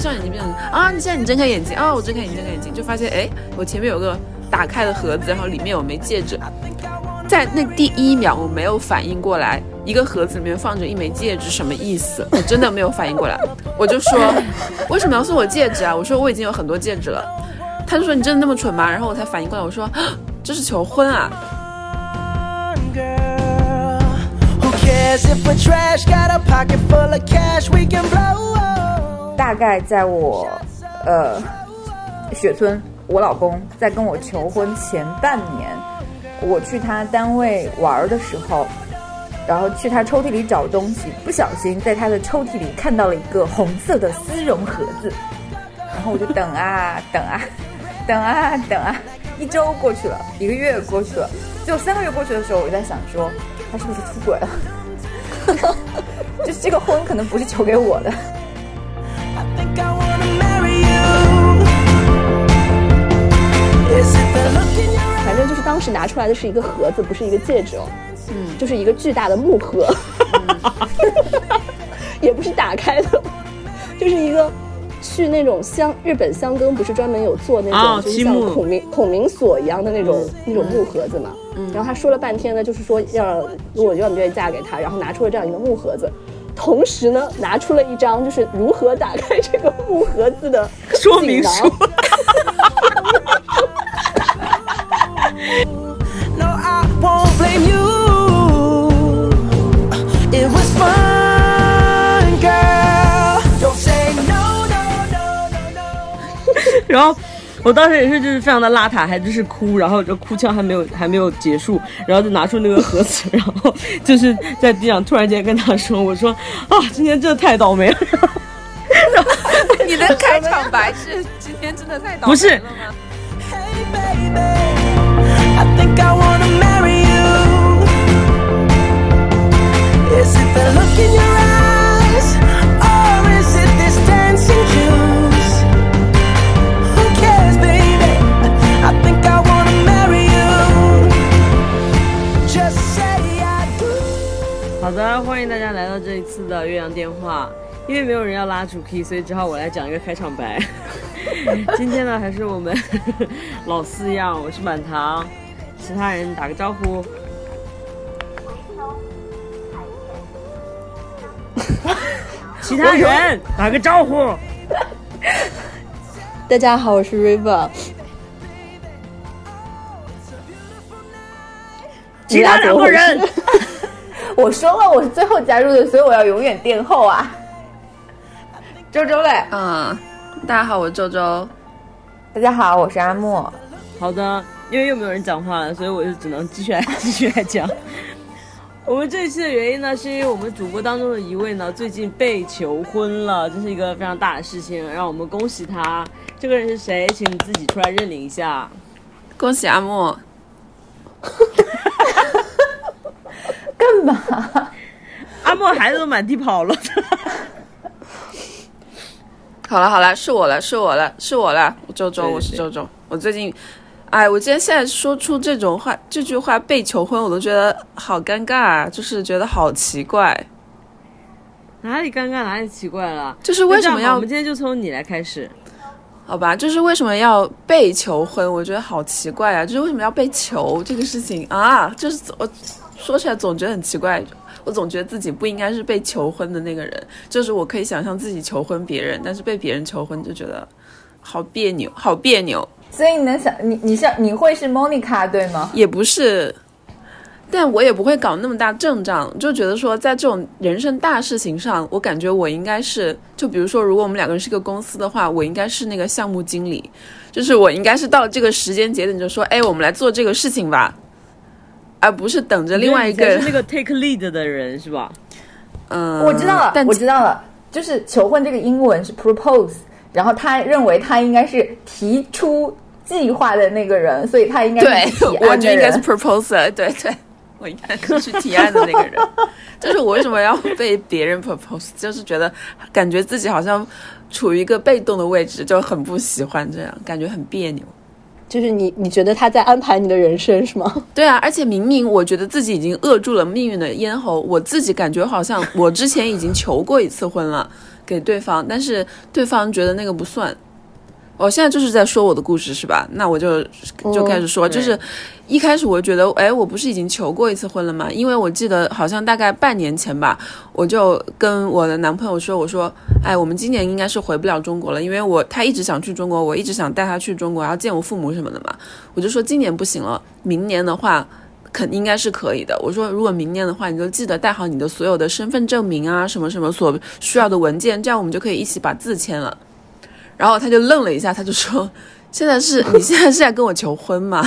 上眼睛闭上，啊，你现在你睁开眼睛啊，我睁开眼睛，睁开眼睛就发现，哎，我前面有个打开的盒子，然后里面有枚戒指。在那第一秒，我没有反应过来，一个盒子里面放着一枚戒指，什么意思？我真的没有反应过来，我就说，为什么要送我戒指啊？我说我已经有很多戒指了。他就说你真的那么蠢吗？然后我才反应过来，我说这是求婚啊。大概在我，呃，雪村，我老公在跟我求婚前半年。我去他单位玩的时候，然后去他抽屉里找东西，不小心在他的抽屉里看到了一个红色的丝绒盒子，然后我就等啊等啊，等啊等啊，一周过去了，一个月过去了，就三个月过去的时候，我就在想说，他是不是出轨了？就是这个婚可能不是求给我的。反正就是当时拿出来的是一个盒子，不是一个戒指哦，嗯，就是一个巨大的木盒，也不是打开的，就是一个去那种香日本香根不是专门有做那种，就是像孔明孔明锁一样的那种那种木盒子嘛，嗯，然后他说了半天呢，就是说要如果愿不愿意嫁给他，然后拿出了这样一个木盒子，同时呢拿出了一张就是如何打开这个木盒子的 说明书。然后我当时也是，就是非常的邋遢，还就是哭，然后这哭腔还没有还没有结束，然后就拿出那个盒子，然后就是在地上突然间跟他说：“我说啊，今天真的太倒霉了。”你的开场白是今天真的太倒霉了不是。好的，欢迎大家来到这一次的岳阳电话。因为没有人要拉主 key，所以只好我来讲一个开场白。今天呢，还是我们 老四样，我是满堂，其他人打个招呼。其他人打个招呼。大家好，我是 River。其他两个人，我说了我是最后加入的，所以我要永远垫后啊。周周嘞，嗯，大家好，我是周周。大家好，我是阿莫。好的，因为又没有人讲话了，所以我就只能继续来继续来讲。我们这一期的原因呢，是因为我们主播当中的一位呢，最近被求婚了，这是一个非常大的事情，让我们恭喜他。这个人是谁？请你自己出来认领一下。恭喜阿莫。干嘛？阿莫孩子都满地跑了。好了好了，是我了是我了是我了，周周，我是周周。我最近。哎，我今天现在说出这种话，这句话被求婚，我都觉得好尴尬啊，就是觉得好奇怪。哪里尴尬，哪里奇怪了？就是为什么要？我们今天就从你来开始，好吧？就是为什么要被求婚？我觉得好奇怪啊！就是为什么要被求这个事情啊？就是我说起来总觉得很奇怪，我总觉得自己不应该是被求婚的那个人。就是我可以想象自己求婚别人，但是被别人求婚就觉得好别扭，好别扭。所以你能想你你像你会是 Monica 对吗？也不是，但我也不会搞那么大阵仗，就觉得说在这种人生大事情上，我感觉我应该是，就比如说如果我们两个人是个公司的话，我应该是那个项目经理，就是我应该是到这个时间节点就说，哎，我们来做这个事情吧，而不是等着另外一个是那个 take lead 的人是吧？嗯，我知道了，我知道了，就是求婚这个英文是 propose。然后他认为他应该是提出计划的那个人，所以他应该是提案的人。应该是 proposer，对对，我应该是去提案的那个人。就是我为什么要被别人 propose，就是觉得感觉自己好像处于一个被动的位置，就很不喜欢这样，感觉很别扭。就是你你觉得他在安排你的人生是吗？对啊，而且明明我觉得自己已经扼住了命运的咽喉，我自己感觉好像我之前已经求过一次婚了。给对方，但是对方觉得那个不算，我现在就是在说我的故事是吧？那我就就开始说，就是一开始我就觉得，哎，我不是已经求过一次婚了吗？因为我记得好像大概半年前吧，我就跟我的男朋友说，我说，哎，我们今年应该是回不了中国了，因为我他一直想去中国，我一直想带他去中国，然后见我父母什么的嘛。我就说今年不行了，明年的话肯应该是可以的。我说如果明年的话，你就记得带好你的所有的身份证明啊，什么什么所需要的文件，这样我们就可以一起把字签了。然后他就愣了一下，他就说：“ 现在是你现在是在跟我求婚吗？”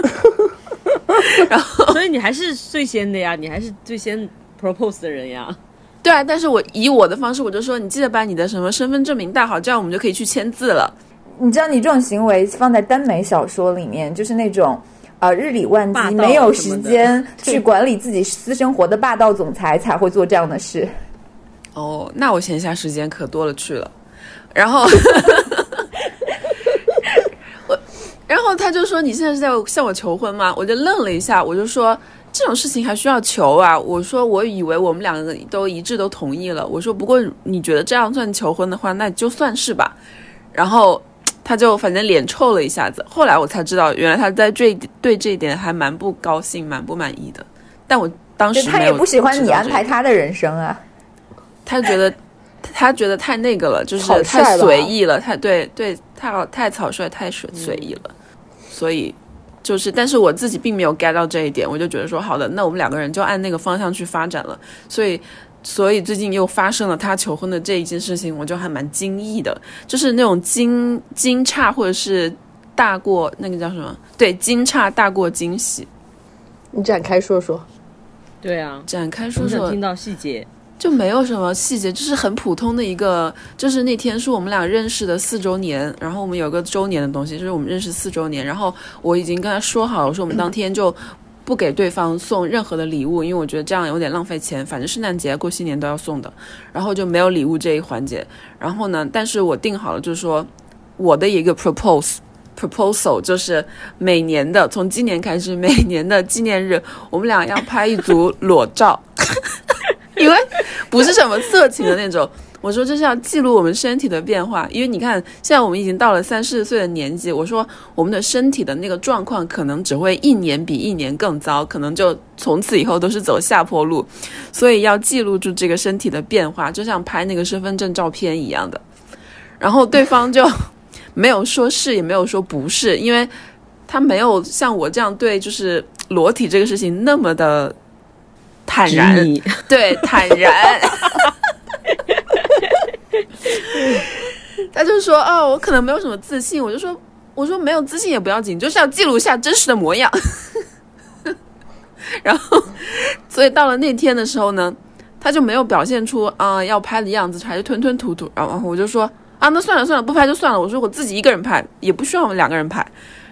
然后，所以你还是最先的呀，你还是最先 propose 的人呀。对啊，但是我以我的方式，我就说你记得把你的什么身份证明带好，这样我们就可以去签字了。你知道，你这种行为放在耽美小说里面，就是那种啊日理万机、没有时间去管理自己私生活的霸道总裁才会做这样的事。哦，那我闲暇时间可多了去了。然后，我，然后他就说：“你现在是在向我求婚吗？”我就愣了一下，我就说：“这种事情还需要求啊？”我说：“我以为我们两个都一致都同意了。”我说：“不过你觉得这样算求婚的话，那就算是吧。”然后他就反正脸臭了一下子。后来我才知道，原来他在这对这一点还蛮不高兴、蛮不满意的。但我当时他也不喜欢你安排他的人生啊，他觉得。他觉得太那个了，就是太随意了，太对对，太太草率，太随随意了，所以就是，但是我自己并没有 get 到这一点，我就觉得说，好的，那我们两个人就按那个方向去发展了，所以，所以最近又发生了他求婚的这一件事情，我就还蛮惊异的，就是那种惊惊诧或者是大过那个叫什么？对，惊诧大过惊喜。你展开说说。对啊，展开说说。听到细节。就没有什么细节，就是很普通的一个，就是那天是我们俩认识的四周年，然后我们有个周年的东西，就是我们认识四周年，然后我已经跟他说好了，说我们当天就不给对方送任何的礼物，因为我觉得这样有点浪费钱，反正圣诞节、过新年都要送的，然后就没有礼物这一环节。然后呢，但是我定好了，就是说我的一个 propose proposal，就是每年的从今年开始，每年的纪念日，我们俩要拍一组裸照。因为不是什么色情的那种，我说这是要记录我们身体的变化。因为你看，现在我们已经到了三四十岁的年纪，我说我们的身体的那个状况可能只会一年比一年更糟，可能就从此以后都是走下坡路，所以要记录住这个身体的变化，就像拍那个身份证照片一样的。然后对方就 没有说是，也没有说不是，因为他没有像我这样对就是裸体这个事情那么的。坦然，对，坦然。他就说：“哦，我可能没有什么自信。”我就说：“我说没有自信也不要紧，就是要记录下真实的模样。”然后，所以到了那天的时候呢，他就没有表现出啊要拍的样子，还是吞吞吐吐。然后我就说：“啊，那算了算了，不拍就算了。”我说：“我自己一个人拍，也不需要我们两个人拍。”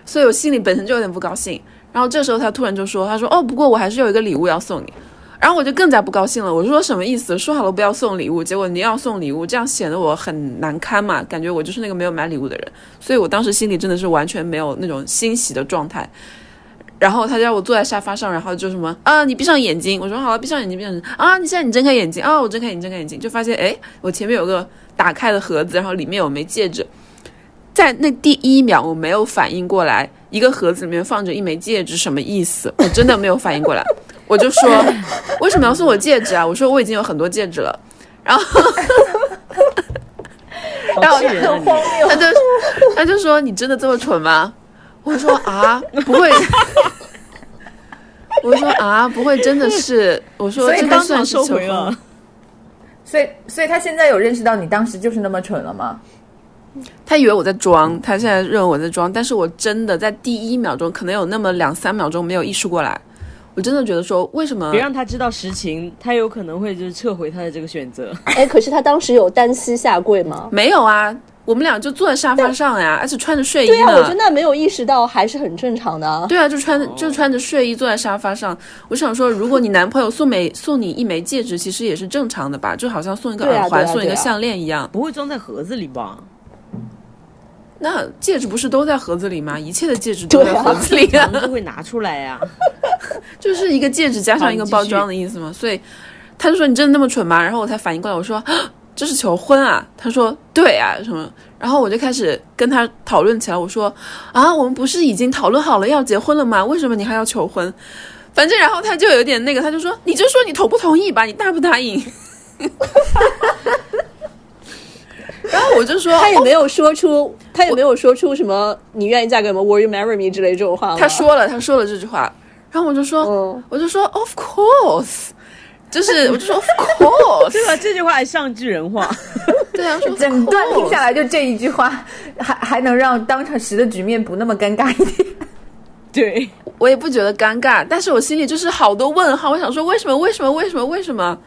所以我心里本身就有点不高兴。然后这时候他突然就说：“他说哦，不过我还是有一个礼物要送你。”然后我就更加不高兴了，我说什么意思？说好了不要送礼物，结果你要送礼物，这样显得我很难堪嘛？感觉我就是那个没有买礼物的人，所以我当时心里真的是完全没有那种欣喜的状态。然后他叫我坐在沙发上，然后就什么啊，你闭上眼睛。我说好了，闭上眼睛，闭上啊！你现在你睁开眼睛啊！我睁开眼睛，睁开眼睛，就发现哎，我前面有个打开的盒子，然后里面有枚戒指。在那第一秒，我没有反应过来，一个盒子里面放着一枚戒指，什么意思？我真的没有反应过来。我就说，为什么要送我戒指啊？我说我已经有很多戒指了，然后，然后他就他就说你真的这么蠢吗？我说啊，不会，我说啊，不会，真的是，我说这当场收回了，所以所以他现在有认识到你当时就是那么蠢了吗？他以为我在装，他现在认为我在装，但是我真的在第一秒钟，可能有那么两三秒钟没有意识过来。我真的觉得说，为什么别让他知道实情？他有可能会就是撤回他的这个选择。哎，可是他当时有单膝下跪吗？没有啊，我们俩就坐在沙发上呀，而且穿着睡衣。对啊，我真的没有意识到还是很正常的。对啊，就穿就穿着睡衣坐在沙发上。我想说，如果你男朋友送枚送你一枚戒指，其实也是正常的吧？就好像送一个耳环、送一个项链一样，不会装在盒子里吧？那戒指不是都在盒子里吗？一切的戒指都在盒子里啊，都会拿出来呀。就是一个戒指加上一个包装的意思嘛。所以他就说你真的那么蠢吗？然后我才反应过来，我说 这是求婚啊？他说对啊，什么？然后我就开始跟他讨论起来，我说啊，我们不是已经讨论好了要结婚了吗？为什么你还要求婚？反正然后他就有点那个，他就说你就说你同不同意吧，你答不答应？然后我就说，他也没有说出，他也没有说出什么你愿意嫁给我们，Will you marry me 之类这种话。他说了，他说了这句话，然后我就说，我就说 Of course。就是我就说，Of course，对吧？这句话还像句人话。对啊，整段听下来就这一句话，还还能让当场时的局面不那么尴尬一点。对我也不觉得尴尬，但是我心里就是好多问号。我想说，为什么？为什么？为什么？为什么？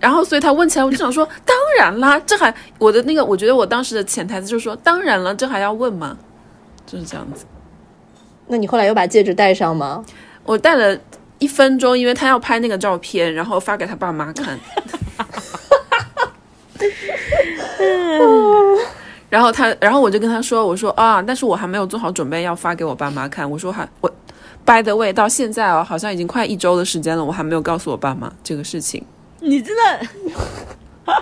然后，所以他问起来，我就想说，当然啦，这还我的那个，我觉得我当时的潜台词就是说，当然了，这还要问吗？就是这样子。那你后来又把戒指戴上吗？我戴了。一分钟，因为他要拍那个照片，然后发给他爸妈看。然后他，然后我就跟他说：“我说啊，但是我还没有做好准备要发给我爸妈看。我说还我，by the way，到现在哦，好像已经快一周的时间了，我还没有告诉我爸妈这个事情。你真的。”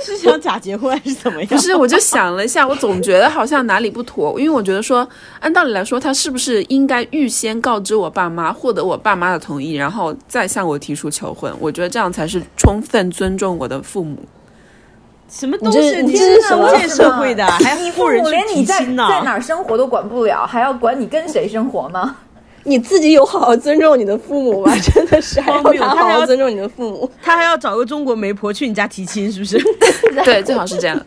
是想假结婚还是怎么样？不是，我就想了一下，我总觉得好像哪里不妥，因为我觉得说，按道理来说，他是不是应该预先告知我爸妈，获得我爸妈的同意，然后再向我提出求婚？我觉得这样才是充分尊重我的父母。什么东西？你是什么社会的？还你父母连你在在哪生活都管不了，还要管你跟谁生活吗？你自己有好好尊重你的父母吗？真的是，还要他好好尊重你的父母，他还要找个中国媒婆去你家 提亲，是不是？对，最好是这样。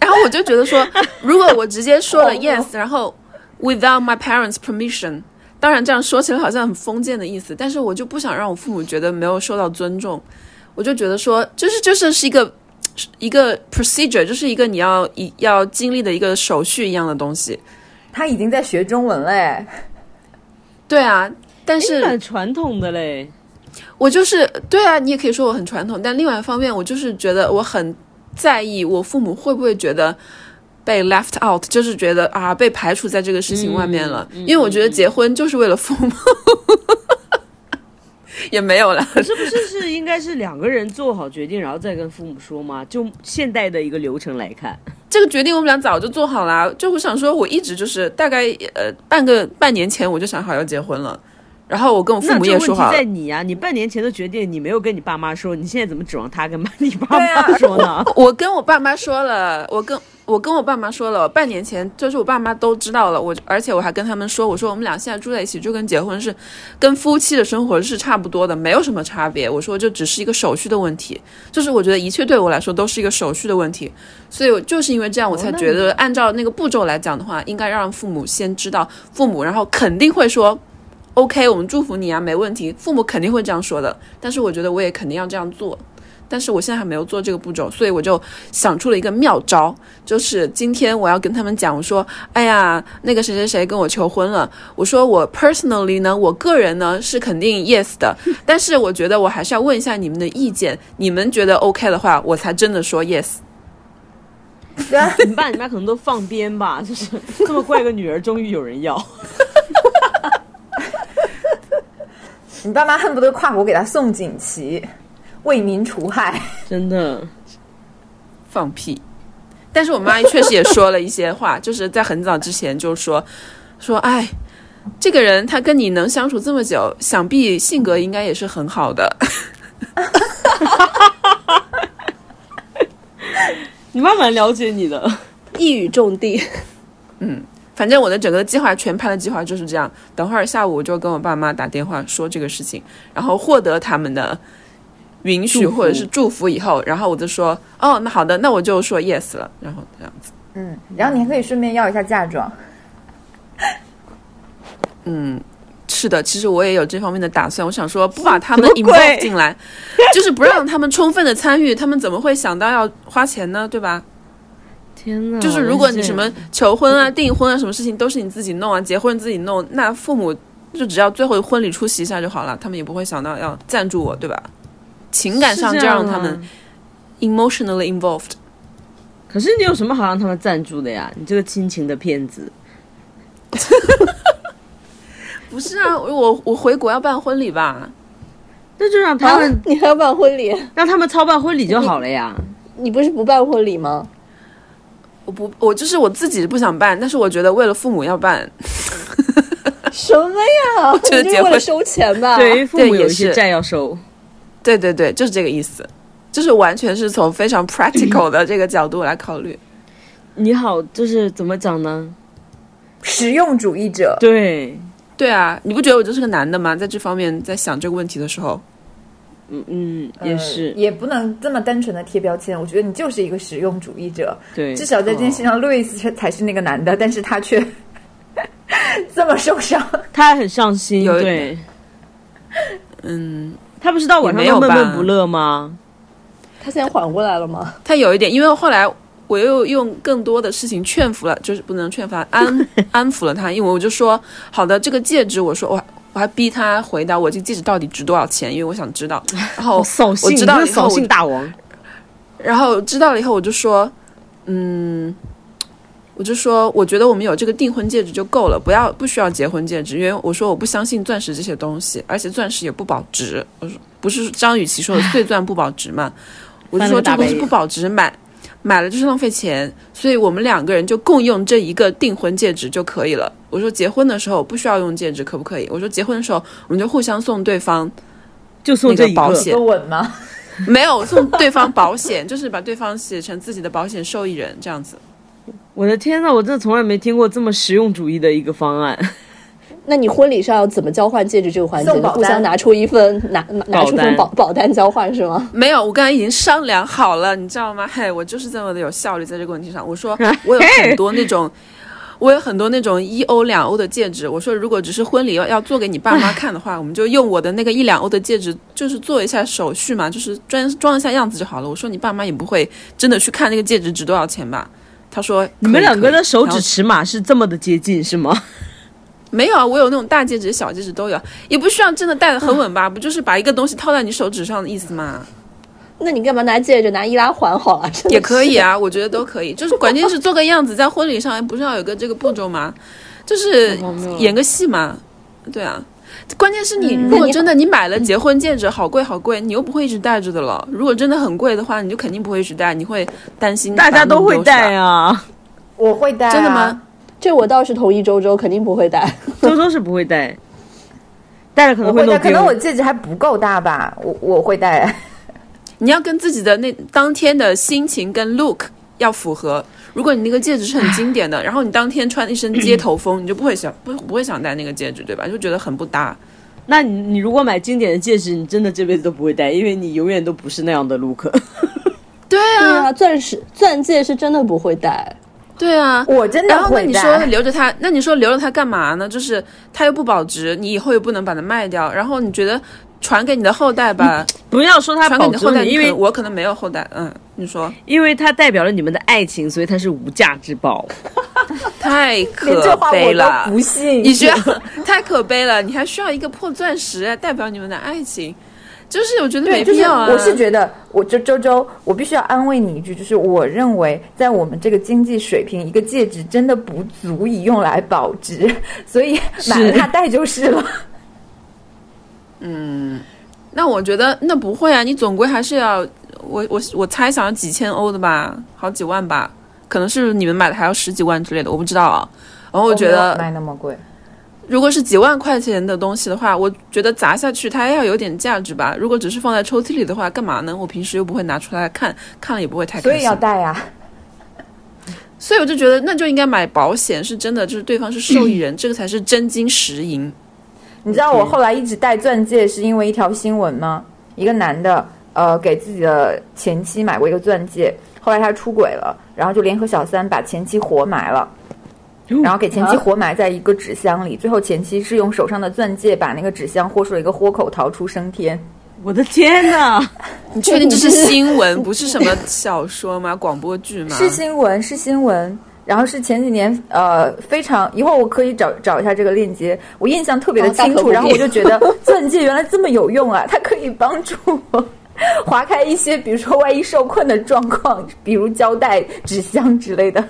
然后我就觉得说，如果我直接说了 yes，然后 without my parents' permission，当然这样说起来好像很封建的意思，但是我就不想让我父母觉得没有受到尊重，我就觉得说，就是就是是一个一个 procedure，就是一个你要一要经历的一个手续一样的东西。他已经在学中文嘞。对啊，但是蛮传统的嘞。我就是对啊，你也可以说我很传统，但另外一方面，我就是觉得我很在意我父母会不会觉得被 left out，就是觉得啊被排除在这个事情外面了。因为我觉得结婚就是为了父母，也没有了。是不是是应该是两个人做好决定，然后再跟父母说吗？就现代的一个流程来看。这个决定我们俩早就做好了，就我想说，我一直就是大概呃半个半年前我就想好要结婚了，然后我跟我父母也说好。在你呀，你半年前的决定你没有跟你爸妈说，你现在怎么指望他跟你爸妈说呢？我跟我爸妈说了，我跟。我跟我爸妈说了，半年前就是我爸妈都知道了。我而且我还跟他们说，我说我们俩现在住在一起，就跟结婚是，跟夫妻的生活是差不多的，没有什么差别。我说这只是一个手续的问题，就是我觉得一切对我来说都是一个手续的问题。所以就是因为这样，我才觉得按照那个步骤来讲的话，应该让父母先知道，父母然后肯定会说，OK，我们祝福你啊，没问题。父母肯定会这样说的。但是我觉得我也肯定要这样做。但是我现在还没有做这个步骤，所以我就想出了一个妙招，就是今天我要跟他们讲，我说，哎呀，那个谁谁谁跟我求婚了，我说我 personally 呢，我个人呢是肯定 yes 的，但是我觉得我还是要问一下你们的意见，你们觉得 OK 的话，我才真的说 yes。你爸你妈可能都放鞭吧，就是这么怪个女儿，终于有人要。你爸妈恨不得跨国给他送锦旗。为民除害，真的放屁！但是我妈确实也说了一些话，就是在很早之前就说说，哎，这个人他跟你能相处这么久，想必性格应该也是很好的。你妈蛮了解你的，一语中的。嗯，反正我的整个计划全盘的计划就是这样。等会儿下午我就跟我爸妈打电话说这个事情，然后获得他们的。允许或者是祝福以后，然后我就说，哦，那好的，那我就说 yes 了，然后这样子。嗯，然后你还可以顺便要一下嫁妆。嗯，是的，其实我也有这方面的打算。我想说，不把 他们 involve 进来，就是不让他们充分的参与，他们怎么会想到要花钱呢？对吧？天哪！就是如果你什么求婚啊、订婚啊，什么事情都是你自己弄啊，结婚自己弄，那父母就只要最后婚礼出席一下就好了，他们也不会想到要赞助我，对吧？情感上就让他们 emotionally involved。可是你有什么好让他们赞助的呀？你这个亲情的骗子。不是啊，我我回国要办婚礼吧？那就让他们，你还要办婚礼？让他们操办婚礼就好了呀。你不是不办婚礼吗？我不，我就是我自己不想办，但是我觉得为了父母要办。什么呀？我觉得结婚收钱吧？对，父母有一些债要收。对对对，就是这个意思，就是完全是从非常 practical 的这个角度来考虑。你好，就是怎么讲呢？实用主义者。对，对啊，你不觉得我就是个男的吗？在这方面，在想这个问题的时候，嗯嗯，也是，也不能这么单纯的贴标签。我觉得你就是一个实用主义者。对，至少在这件事上，路易斯才是那个男的，但是他却 这么受伤，他还很上心。对，嗯。他不是到晚上闷闷不乐吗？他现在缓过来了吗？他有一点，因为后来我又用更多的事情劝服了，就是不能劝服他，安 安抚了他。因为我就说，好的，这个戒指，我说我我还逼他回答我这戒指到底值多少钱，因为我想知道。然后 我知道了以后，扫兴大王。然后知道了以后，我就说，嗯。我就说，我觉得我们有这个订婚戒指就够了，不要不需要结婚戒指，因为我说我不相信钻石这些东西，而且钻石也不保值。我说不是张雨绮说的 碎钻不保值嘛？我就说这东西不保值，买买了就是浪费钱，所以我们两个人就共用这一个订婚戒指就可以了。我说结婚的时候不需要用戒指，可不可以？我说结婚的时候我们就互相送对方，就送这个保险稳吗？没有送对方保险，就是把对方写成自己的保险受益人这样子。我的天呐，我真的从来没听过这么实用主义的一个方案。那你婚礼上要怎么交换戒指这个环节？互相拿出一份拿拿出份保保单交换是吗？没有，我刚才已经商量好了，你知道吗？嘿，我就是这么的有效率在这个问题上。我说 我有很多那种，我有很多那种一欧两欧的戒指。我说如果只是婚礼要要做给你爸妈看的话，我们就用我的那个一两欧的戒指，就是做一下手续嘛，就是装装一下样子就好了。我说你爸妈也不会真的去看那个戒指值多少钱吧？他说：“你们两个的手指尺码是这么的接近，是吗？” 没有啊，我有那种大戒指、小戒指都有，也不需要真的戴的很稳吧？不就是把一个东西套在你手指上的意思吗？那你干嘛拿戒指？拿易拉环好了，也可以啊，我觉得都可以。就是关键是做个样子，在婚礼上不是要有个这个步骤吗？就是演个戏嘛，对啊。关键是你，如果真的你买了结婚戒指，好贵好贵，你又不会一直戴着的了。如果真的很贵的话，你就肯定不会一直戴，你会担心。大家都会戴啊，我会戴。真的吗？这我倒是同意，周周肯定不会戴。周周是不会戴，戴了可能会可能我戒指还不够大吧，我我会戴。你要跟自己的那当天的心情跟 look 要符合。如果你那个戒指是很经典的，然后你当天穿一身街头风，你就不会想不不会想戴那个戒指，对吧？就觉得很不搭。那你你如果买经典的戒指，你真的这辈子都不会戴，因为你永远都不是那样的 look。对啊，钻石钻戒是真的不会戴。对啊，我真的然后那你说留着它，那你说留着它干嘛呢？就是它又不保值，你以后又不能把它卖掉，然后你觉得传给你的后代吧？不要说它保值，因为我可能没有后代，嗯。你说，因为它代表了你们的爱情，所以它是无价之宝，太可悲了。不信，你觉得 太可悲了？你还需要一个破钻石代表你们的爱情？就是我觉得没必要啊。我是觉得，我就周周，我必须要安慰你一句，就是我认为在我们这个经济水平，一个戒指真的不足以用来保值，所以买了它戴就是了。嗯，那我觉得那不会啊，你总归还是要。我我我猜想几千欧的吧，好几万吧，可能是你们买的还要十几万之类的，我不知道啊。然后我觉得卖那么贵，如果是几万块钱的东西的话，我觉得砸下去它要有点价值吧。如果只是放在抽屉里的话，干嘛呢？我平时又不会拿出来看，看了也不会太。所以要带呀。所以我就觉得那就应该买保险，是真的，就是对方是受益人，这个才是真金实银。你知道我后来一直戴钻戒是因为一条新闻吗？一个男的。呃，给自己的前妻买过一个钻戒，后来他出轨了，然后就联合小三把前妻活埋了，然后给前妻活埋在一个纸箱里，最后前妻是用手上的钻戒把那个纸箱豁出了一个豁口，逃出升天。我的天哪！你确定这是新闻，不是什么小说吗？广播剧吗？是新闻，是新闻。然后是前几年，呃，非常一会儿我可以找找一下这个链接，我印象特别的清楚。然后我就觉得 钻戒原来这么有用啊，它可以帮助我。划开一些，比如说万一受困的状况，比如胶带、纸箱之类的，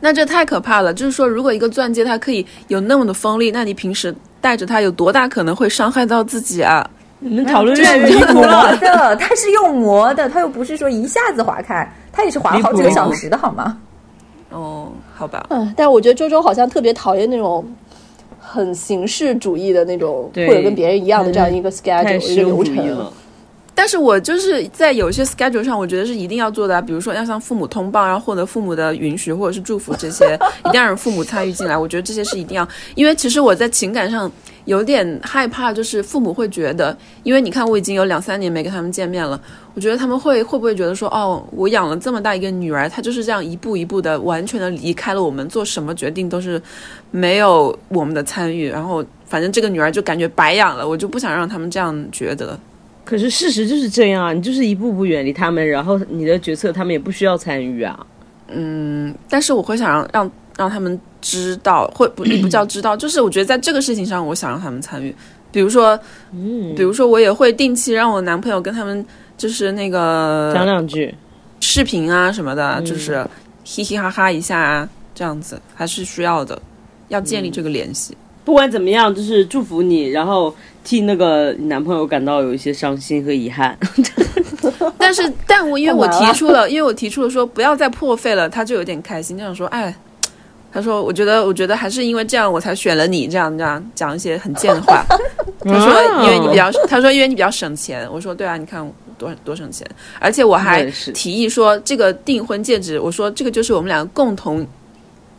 那这太可怕了。就是说，如果一个钻戒它可以有那么的锋利，那你平时戴着它，有多大可能会伤害到自己啊？你们讨论越这来越离谱磨了。的，它是用磨的，它又不是说一下子划开，它也是划了好几个小时的好吗？哦，好吧，嗯，但我觉得周周好像特别讨厌那种很形式主义的那种，或者跟别人一样的这样一个 schedule 一个流程。但是我就是在有些 schedule 上，我觉得是一定要做的啊，比如说要向父母通报，然后获得父母的允许或者是祝福，这些 一定要让父母参与进来。我觉得这些是一定要，因为其实我在情感上有点害怕，就是父母会觉得，因为你看我已经有两三年没跟他们见面了，我觉得他们会会不会觉得说，哦，我养了这么大一个女儿，她就是这样一步一步的完全的离开了我们，做什么决定都是没有我们的参与，然后反正这个女儿就感觉白养了，我就不想让他们这样觉得。可是事实就是这样啊，你就是一步步远离他们，然后你的决策他们也不需要参与啊。嗯但是我会想让让让他们知道，会不也不叫知道，就是我觉得在这个事情上，我想让他们参与。比如说，嗯，比如说我也会定期让我男朋友跟他们就是那个讲两句，视频啊什么的，就是嘻嘻哈哈一下啊，这样子还是需要的，要建立这个联系。不管怎么样，就是祝福你，然后替那个你男朋友感到有一些伤心和遗憾。但是，但我因为我提出了，因为我提出了说不要再破费了，他就有点开心，就想说，哎，他说我觉得，我觉得还是因为这样我才选了你，这样这样讲一些很贱的话。他说因为你比较，他说因为你比较省钱。我说对啊，你看多多省钱，而且我还提议说这个订婚戒指，我说这个就是我们两个共同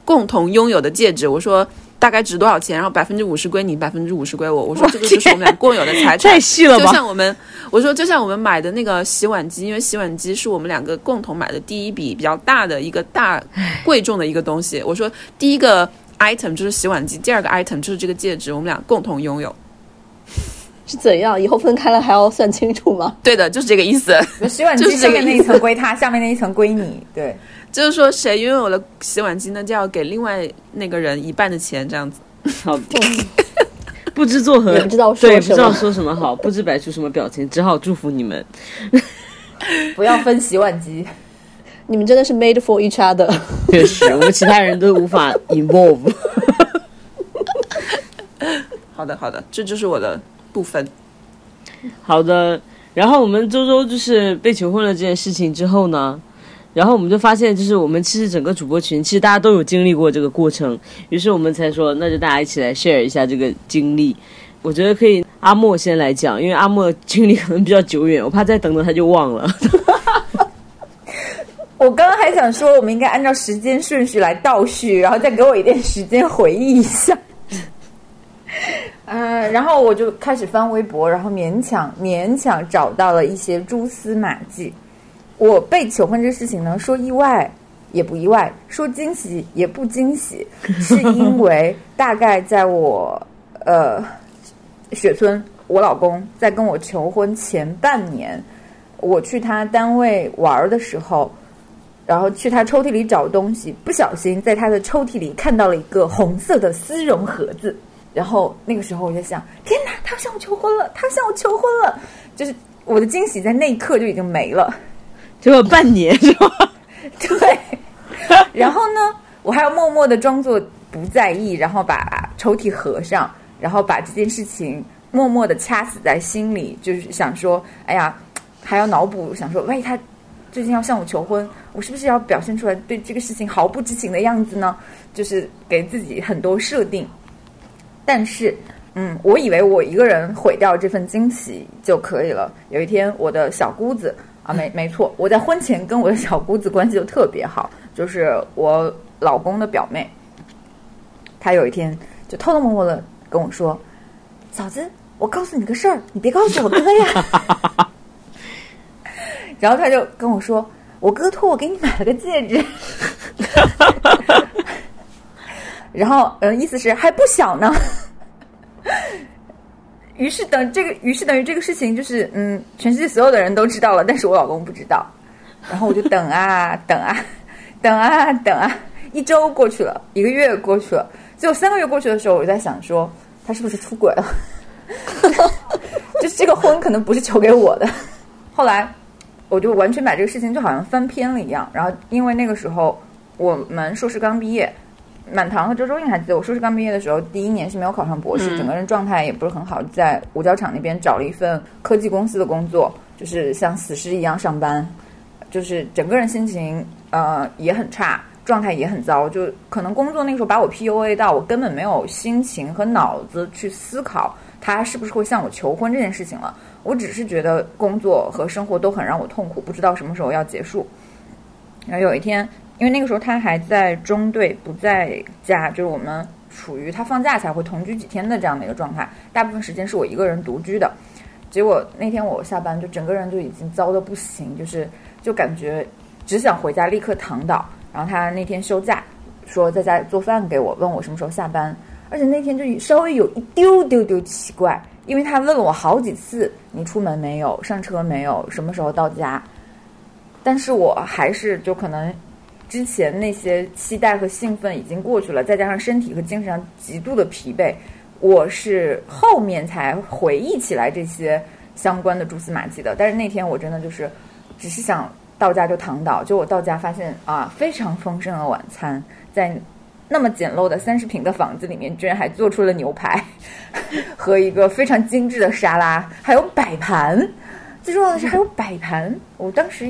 共同拥有的戒指，我说。大概值多少钱？然后百分之五十归你，百分之五十归我。我说这个就是我们俩共有的财产，太细了就？像我们，我说就像我们买的那个洗碗机，因为洗碗机是我们两个共同买的第一笔比较大的一个大贵重的一个东西。我说第一个 item 就是洗碗机，第二个 item 就是这个戒指，我们俩共同拥有。是怎样？以后分开了还要算清楚吗？对的，就是这个意思。洗碗就是这个机上面那一层归他，下面那一层归你。对，就是说谁拥有了洗碗机呢，就要给另外那个人一半的钱，这样子。好，不知作何，也不知道说对，不知道说什么好，不知摆出什么表情，只好祝福你们。不要分洗碗机。你们真的是 made for each other。确实，我们其他人都无法 involve。好的，好的，这就是我的部分。好的，然后我们周周就是被求婚了这件事情之后呢，然后我们就发现，就是我们其实整个主播群，其实大家都有经历过这个过程，于是我们才说，那就大家一起来 share 一下这个经历。我觉得可以，阿莫先来讲，因为阿莫经历可能比较久远，我怕再等等他就忘了。我刚刚还想说，我们应该按照时间顺序来倒叙，然后再给我一点时间回忆一下。嗯、然后我就开始翻微博，然后勉强勉强找到了一些蛛丝马迹。我被求婚这个事情呢，说意外也不意外，说惊喜也不惊喜，是因为大概在我呃雪村我老公在跟我求婚前半年，我去他单位玩的时候，然后去他抽屉里找东西，不小心在他的抽屉里看到了一个红色的丝绒盒子。然后那个时候我就想，天哪，他向我求婚了，他向我求婚了，就是我的惊喜在那一刻就已经没了。结果半年 是吧？对，然后呢，我还要默默的装作不在意，然后把抽屉合上，然后把这件事情默默的掐死在心里，就是想说，哎呀，还要脑补，想说，万一，他最近要向我求婚，我是不是要表现出来对这个事情毫不知情的样子呢？就是给自己很多设定，但是。嗯，我以为我一个人毁掉这份惊喜就可以了。有一天，我的小姑子啊，没没错，我在婚前跟我的小姑子关系就特别好，就是我老公的表妹。她有一天就偷偷摸摸的跟我说：“嫂子，我告诉你个事儿，你别告诉我哥呀。”然后她就跟我说：“我哥托我给你买了个戒指。”然后，嗯，意思是还不小呢。于是等这个，于是等于这个事情就是，嗯，全世界所有的人都知道了，但是我老公不知道。然后我就等啊 等啊 等啊等啊，一周过去了，一个月过去了，最后三个月过去的时候，我就在想说，他是不是出轨了？就是这个婚可能不是求给我的。后来我就完全把这个事情就好像翻篇了一样。然后因为那个时候我们硕士刚毕业，满堂和周周应还记得，我硕士刚毕业的时候，第一年是没有考上博士，整个人状态也不是很好，在五角场那边找了一份科技公司的工作，就是像死尸一样上班，就是整个人心情呃也很差，状态也很糟，就可能工作那个时候把我 PUA 到，我根本没有心情和脑子去思考他是不是会向我求婚这件事情了，我只是觉得工作和生活都很让我痛苦，不知道什么时候要结束。然后有一天。因为那个时候他还在中队，不在家，就是我们处于他放假才会同居几天的这样的一个状态。大部分时间是我一个人独居的。结果那天我下班，就整个人就已经糟的不行，就是就感觉只想回家立刻躺倒。然后他那天休假，说在家里做饭给我，问我什么时候下班。而且那天就稍微有一丢丢丢奇怪，因为他问了我好几次：“你出门没有？上车没有？什么时候到家？”但是我还是就可能。之前那些期待和兴奋已经过去了，再加上身体和精神上极度的疲惫，我是后面才回忆起来这些相关的蛛丝马迹的。但是那天我真的就是，只是想到家就躺倒。就我到家发现啊，非常丰盛的晚餐，在那么简陋的三十平的房子里面，居然还做出了牛排 和一个非常精致的沙拉，还有摆盘。最重要的是还有摆盘，我当时。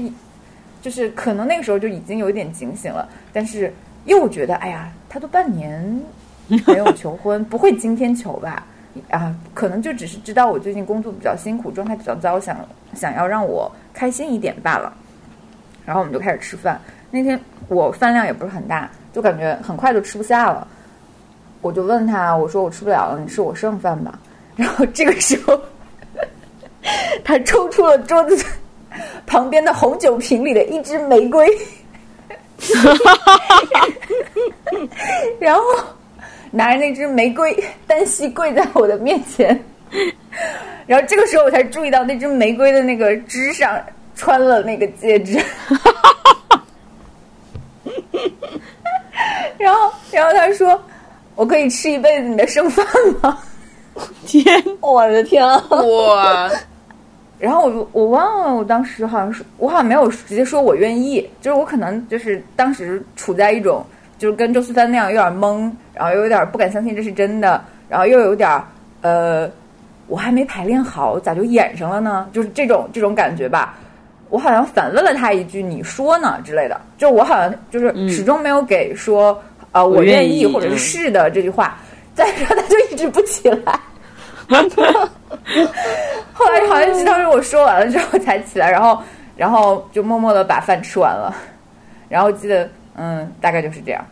就是可能那个时候就已经有一点警醒了，但是又觉得，哎呀，他都半年没有求婚，不会今天求吧？啊，可能就只是知道我最近工作比较辛苦，状态比较糟，想想要让我开心一点罢了。然后我们就开始吃饭。那天我饭量也不是很大，就感觉很快就吃不下了。我就问他，我说我吃不了了，你吃我剩饭吧。然后这个时候，他抽出了桌子。旁边的红酒瓶里的一支玫瑰，然后拿着那支玫瑰单膝跪在我的面前，然后这个时候我才注意到那支玫瑰的那个枝上穿了那个戒指，然后然后他说：“我可以吃一辈子你的剩饭吗？”天，我的天啊！哇！然后我我忘了，我当时好像是我好像没有直接说我愿意，就是我可能就是当时处在一种就是跟周思帆那样有点懵，然后又有点不敢相信这是真的，然后又有点呃，我还没排练好，咋就演上了呢？就是这种这种感觉吧。我好像反问了他一句：“你说呢？”之类的。就我好像就是始终没有给说啊我愿意或者是是的这句话，再说他就一直不起来。后来好像是当时我说完了之后才起来，然后然后就默默的把饭吃完了，然后记得嗯大概就是这样。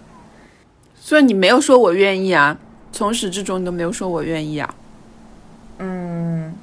所以你没有说我愿意啊，从始至终你都没有说我愿意啊。嗯，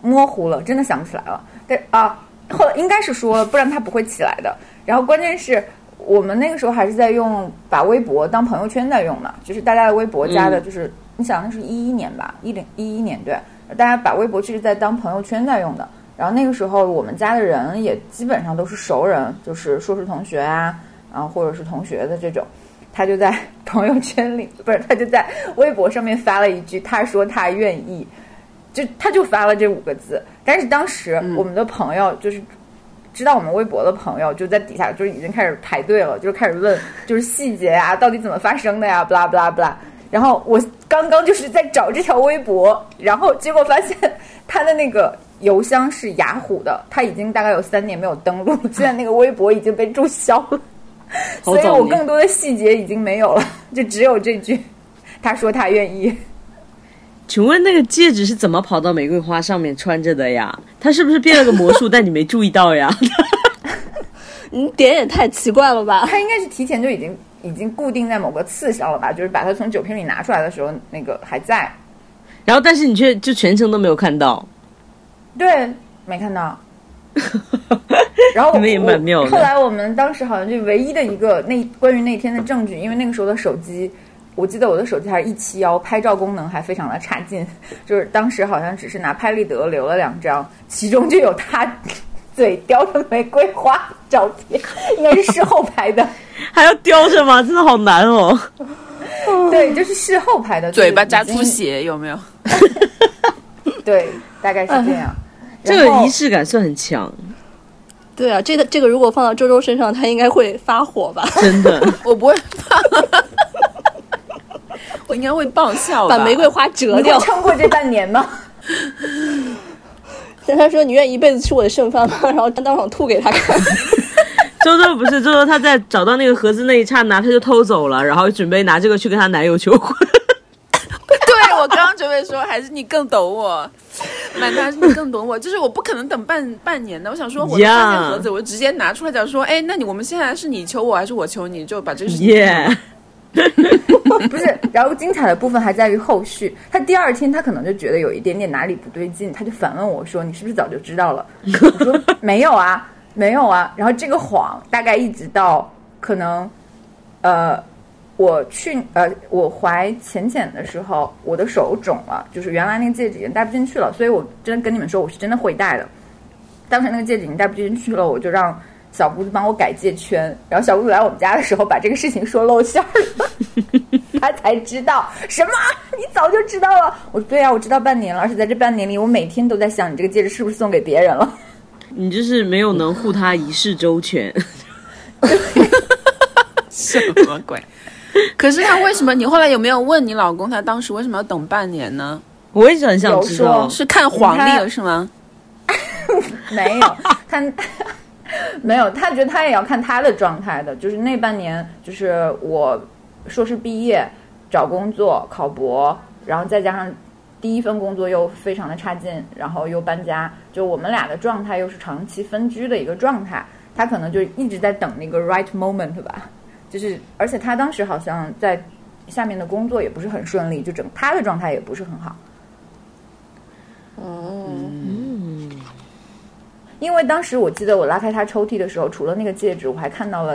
模糊了，真的想不起来了。但啊，后来应该是说了，不然他不会起来的。然后关键是我们那个时候还是在用把微博当朋友圈在用呢，就是大家的微博加的就是。你想那是一一年吧，一零一一年对，大家把微博其实在当朋友圈在用的。然后那个时候我们家的人也基本上都是熟人，就是硕士同学啊，然后或者是同学的这种。他就在 朋友圈里，不是他就在微博上面发了一句，他说他愿意，就他就发了这五个字。但是当时我们的朋友就是知道我们微博的朋友就在底下就已经开始排队了，就是开始问就是细节啊，到底怎么发生的呀，不啦不啦不啦。然后我刚刚就是在找这条微博，然后结果发现他的那个邮箱是雅虎的，他已经大概有三年没有登录，现在那个微博已经被注销了，所以我更多的细节已经没有了，就只有这句，他说他愿意。请问那个戒指是怎么跑到玫瑰花上面穿着的呀？他是不是变了个魔术，但你没注意到呀？你点也太奇怪了吧？他应该是提前就已经。已经固定在某个刺上了吧？就是把它从酒瓶里拿出来的时候，那个还在。然后，但是你却就全程都没有看到。对，没看到。然后也蛮妙的。后来我们当时好像就唯一的一个那关于那天的证据，因为那个时候的手机，我记得我的手机还是一七幺，拍照功能还非常的差劲。就是当时好像只是拿拍立得留了两张，其中就有他嘴叼着玫瑰花照片，应该是事后拍的。还要叼着吗？真的好难哦。对，就是事后拍的，嘴巴扎出血有没有？对，大概是这样。这个仪式感算很强。对啊，这个这个如果放到周周身上，他应该会发火吧？真的，我不会发。应该会爆笑，把玫瑰花折掉，撑过这半年吗？但他说你愿意一辈子吃我的剩饭吗？然后当场吐给他看。周周不是周周，他在找到那个盒子那一刹那，他就偷走了，然后准备拿这个去跟他男友求婚。对我刚刚准备说，还是你更懂我，满堂是你更懂我，就是我不可能等半半年的。我想说，我发现盒子，我就直接拿出来讲说，哎，那你我们现在是你求我还是我求你？就把这个事情。耶。不是，然后精彩的部分还在于后续。他第二天他可能就觉得有一点点哪里不对劲，他就反问我说：“你是不是早就知道了？”我说：“没有啊，没有啊。”然后这个谎大概一直到可能，呃。我去呃，我怀浅浅的时候，我的手肿了，就是原来那个戒指已经戴不进去了，所以我真的跟你们说，我是真的会戴的。当时那个戒指已经戴不进去了，我就让小姑子帮我改戒圈。然后小姑子来我们家的时候，把这个事情说露馅了，他才知道什么？你早就知道了？我说对呀，我知道半年了，而且在这半年里，我每天都在想，你这个戒指是不是送给别人了？你就是没有能护他一世周全，什么鬼？可是他为什么？你后来有没有问你老公，他当时为什么要等半年呢？我也是很想知道，是看黄历了是吗？没有，看没有，他觉得他也要看他的状态的。就是那半年，就是我硕士毕业、找工作、考博，然后再加上第一份工作又非常的差劲，然后又搬家，就我们俩的状态又是长期分居的一个状态，他可能就一直在等那个 right moment 吧。就是，而且他当时好像在下面的工作也不是很顺利，就整他的状态也不是很好。嗯，因为当时我记得我拉开他抽屉的时候，除了那个戒指，我还看到了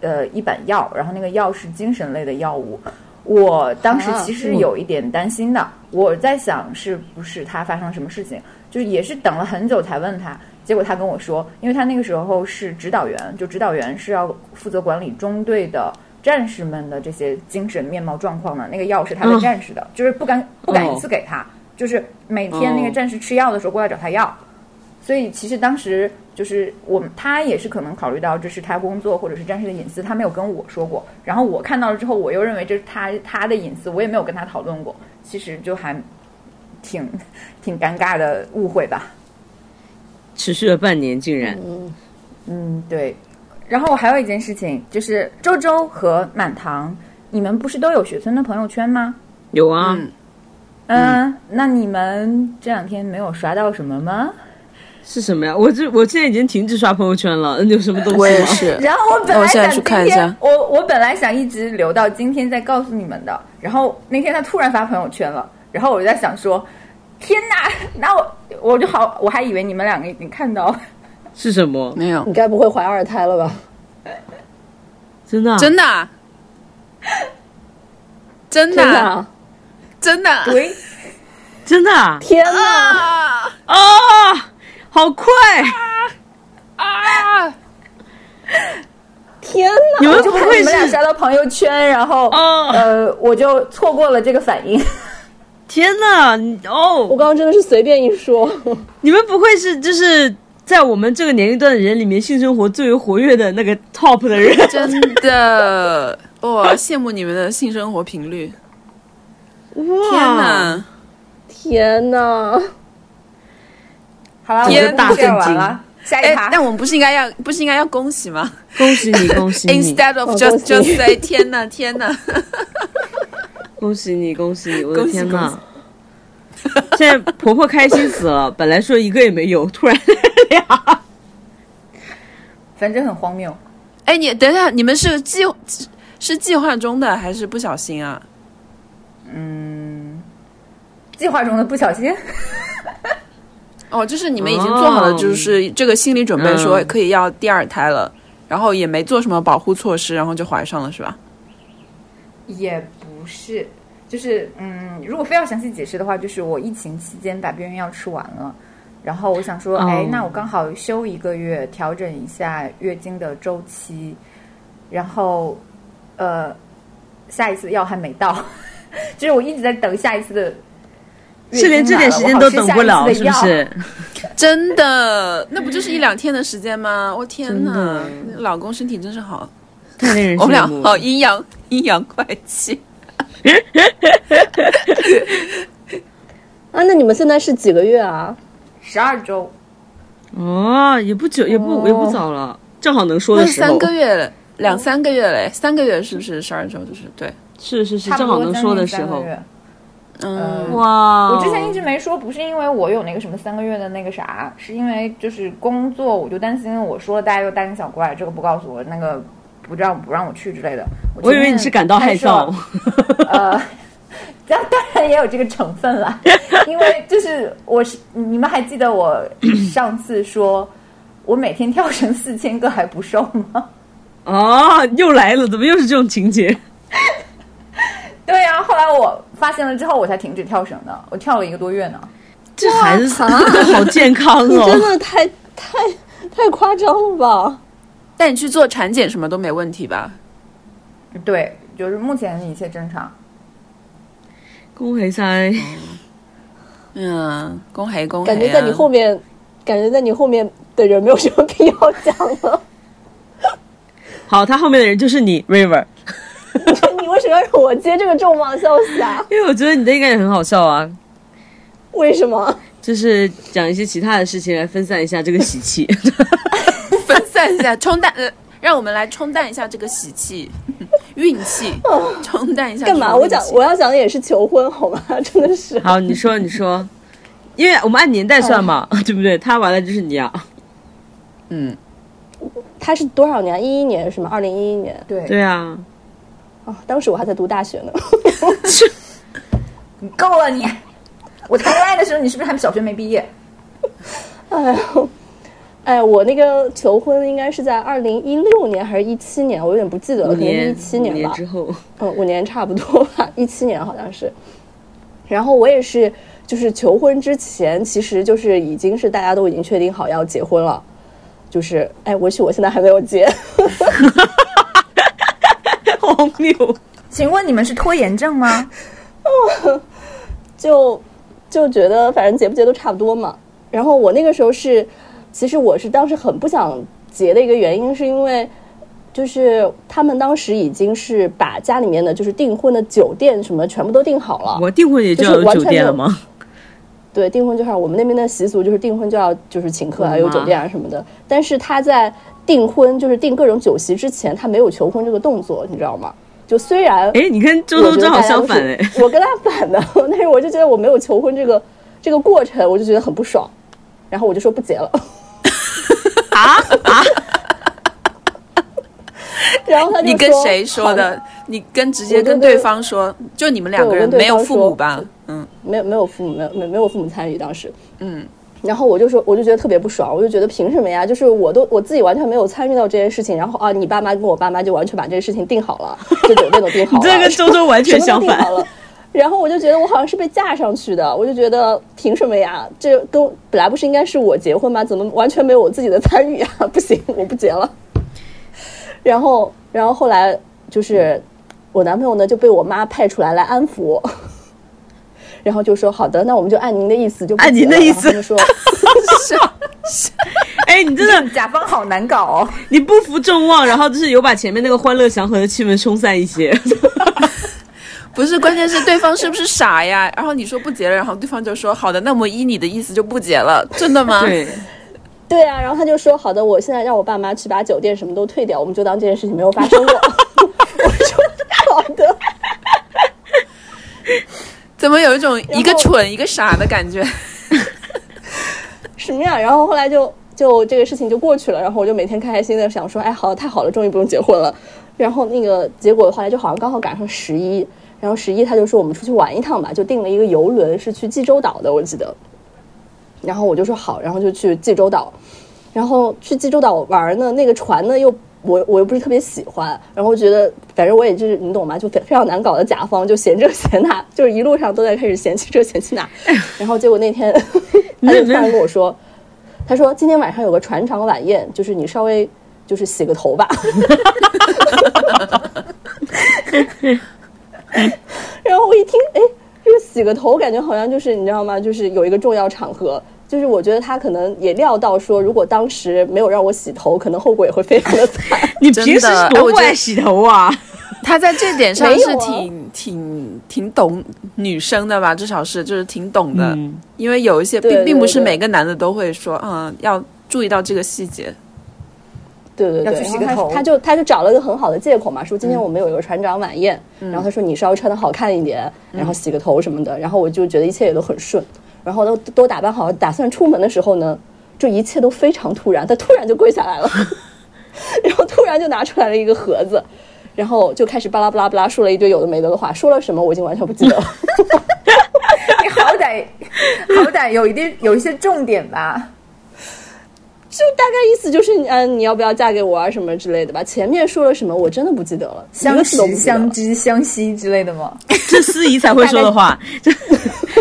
呃一板药，然后那个药是精神类的药物。我当时其实有一点担心的，我在想是不是他发生了什么事情，就是也是等了很久才问他。结果他跟我说，因为他那个时候是指导员，就指导员是要负责管理中队的战士们的这些精神面貌状况的。那个药是他的战士的，就是不敢不敢一次给他，就是每天那个战士吃药的时候过来找他要。所以其实当时就是我他也是可能考虑到这是他工作或者是战士的隐私，他没有跟我说过。然后我看到了之后，我又认为这是他他的隐私，我也没有跟他讨论过。其实就还挺 挺尴尬的误会吧。持续了半年，竟然，嗯，对。然后我还有一件事情，就是周周和满堂，你们不是都有雪村的朋友圈吗？有啊。嗯，那你们这两天没有刷到什么吗？是什么呀？我这我现在已经停止刷朋友圈了。有什么东西？我也是。然后我本来想今天，我我本来想一直留到今天再告诉你们的。然后那天他突然发朋友圈了，然后我就在想说。天哪！那我我就好，我还以为你们两个已经看到是什么？没有，你该不会怀二胎了吧？真的？真的？真的？真的？喂，真的？天哪！啊！好快！啊！啊天哪！你们就看你们俩刷到朋友圈，然后呃，我就错过了这个反应。天呐！哦，我刚刚真的是随便一说。你们不会是就是在我们这个年龄段的人里面性生活最为活跃的那个 top 的人？真的，哇，羡慕你们的性生活频率。哇！天呐！天呐！好了，我大震惊了。下一趴，但我们不是应该要不是应该要恭喜吗？恭喜你，恭喜你！Instead of just just say 天呐，天呐！恭喜你，恭喜你！我的天呐！现在婆婆开心死了，本来说一个也没有，突然俩，反正很荒谬。哎，你等一下，你们是计是计划中的还是不小心啊？嗯，计划中的不小心。哦，就是你们已经做好了，就是这个心理准备，说可以要第二胎了，然后也没做什么保护措施，然后就怀上了，是吧？也不是，就是嗯，如果非要详细解释的话，就是我疫情期间把避孕药吃完了，然后我想说，哎，那我刚好休一个月，调整一下月经的周期，然后呃，下一次药还没到，就是我一直在等下一次的，是连这点时间都等不了，是不是？真的，那不就是一两天的时间吗？我天哪，老公身体真是好。太令人 我们俩好阴阳阴阳怪气，啊，那你们现在是几个月啊？十二周。哦，也不久，也不也不早了，正好能说的时候。三个月，两三个月嘞，三个月是不是十二周？就是对，是是是，正好能说的时候。嗯，哇！我之前一直没说，不是因为我有那个什么三个月的那个啥，是因为就是工作，我就担心我说了大家又大惊小怪，这个不告诉我，那个不让不让我去之类的。我以为你是感到害臊。呃，这 当然也有这个成分了，因为就是我是你们还记得我上次说我每天跳绳四千个还不瘦吗？哦，又来了，怎么又是这种情节？对呀，后来我发现了之后，我才停止跳绳的。我跳了一个多月呢。这孩子 好健康哦！真的太太太夸张了吧？带你去做产检什么都没问题吧？对，就是目前一切正常。恭喜噻！嗯，恭喜恭喜！感觉在你后面，感觉在你后面的人没有什么必要讲了。好，他后面的人就是你，River。你为什么要让我接这个重磅消息啊？因为我觉得你的应该也很好笑啊。为什么？就是讲一些其他的事情来分散一下这个喜气，分散一下，冲淡呃，让我们来冲淡一下这个喜气、运气，冲淡一下。干嘛？我讲我要讲的也是求婚，好吗？真的是。好，你说你说，因为我们按年代算嘛，对不对？他完了就是你啊。嗯，他是多少年？一一年是吗？二零一一年。对对啊。哦，当时我还在读大学呢。你 够了你！我谈恋爱的时候，你是不是还小学没毕业？哎呦，哎，我那个求婚应该是在二零一六年还是一七年？我有点不记得了，可能是一七年吧。之后，嗯，五年差不多吧，一七年好像是。然后我也是，就是求婚之前，其实就是已经是大家都已经确定好要结婚了。就是，哎，我许我现在还没有结。请问你们是拖延症吗？哦就就觉得反正结不结都差不多嘛。然后我那个时候是，其实我是当时很不想结的一个原因，是因为就是他们当时已经是把家里面的就是订婚的酒店什么全部都订好了。我订婚也就要有酒店了吗？对，订婚就是我们那边的习俗，就是订婚就要就是请客啊，有酒店啊什么的。但是他在。订婚就是订各种酒席之前，他没有求婚这个动作，你知道吗？就虽然哎，你跟周周正好相反哎，我跟他反的，但是我就觉得我没有求婚这个这个过程，我就觉得很不爽，然后我就说不结了。啊 啊！然后他就你跟谁说的？你跟直接跟对方说，就你们两个人没有父母吧？嗯，没有没有父母，没有没没有父母参与当时，嗯。然后我就说，我就觉得特别不爽，我就觉得凭什么呀？就是我都我自己完全没有参与到这件事情，然后啊，你爸妈跟我爸妈就完全把这个事情定好了，就酒店都定好了，这跟周周完全相反了。然后我就觉得我好像是被架上去的，我就觉得凭什么呀？这跟本来不是应该是我结婚吗？怎么完全没有我自己的参与啊？不行，我不结了。然后，然后后来就是我男朋友呢就被我妈派出来来安抚我。然后就说好的，那我们就按您的意思，就按您的意思说。是是，哎，你真的 甲方好难搞哦！你不负众望，然后就是有把前面那个欢乐祥和的气氛冲散一些。不是，关键是对方是不是傻呀？然后你说不结了，然后对方就说好的，那我依你的意思就不结了，真的吗？对，对啊。然后他就说好的，我现在让我爸妈去把酒店什么都退掉，我们就当这件事情没有发生过。我说好的。怎么有一种一个蠢一个傻的感觉？什么呀？然后后来就就这个事情就过去了，然后我就每天开开心的想说，哎，好，太好了，终于不用结婚了。然后那个结果后来就好像刚好赶上十一，然后十一他就说我们出去玩一趟吧，就订了一个游轮，是去济州岛的，我记得。然后我就说好，然后就去济州岛，然后去济州岛玩呢，那个船呢又。我我又不是特别喜欢，然后觉得反正我也就是你懂吗？就非非常难搞的甲方，就嫌这嫌那，就是一路上都在开始嫌弃这嫌弃那，然后结果那天 他就突然跟我说，他说今天晚上有个船长晚宴，就是你稍微就是洗个头吧。然后我一听，哎，这个洗个头感觉好像就是你知道吗？就是有一个重要场合。就是我觉得他可能也料到说，如果当时没有让我洗头，可能后果也会非常的惨。你平时多不爱洗头啊？他在这点上是挺挺挺懂女生的吧，至少是就是挺懂的，因为有一些并并不是每个男的都会说，嗯，要注意到这个细节。对对对，然后他他就他就找了一个很好的借口嘛，说今天我们有一个船长晚宴，然后他说你稍微穿的好看一点，然后洗个头什么的，然后我就觉得一切也都很顺，然后都都打扮好，打算出门的时候呢，就一切都非常突然，他突然就跪下来了，然后突然就拿出来了一个盒子，然后就开始巴拉巴拉巴拉说了一堆有的没的的话，说了什么我已经完全不记得了，你好歹好歹有一定有一些重点吧。就大概意思就是，嗯，你要不要嫁给我啊，什么之类的吧。前面说了什么，我真的不记得了。相识、相知、相惜之类的吗？这司仪才会说的话，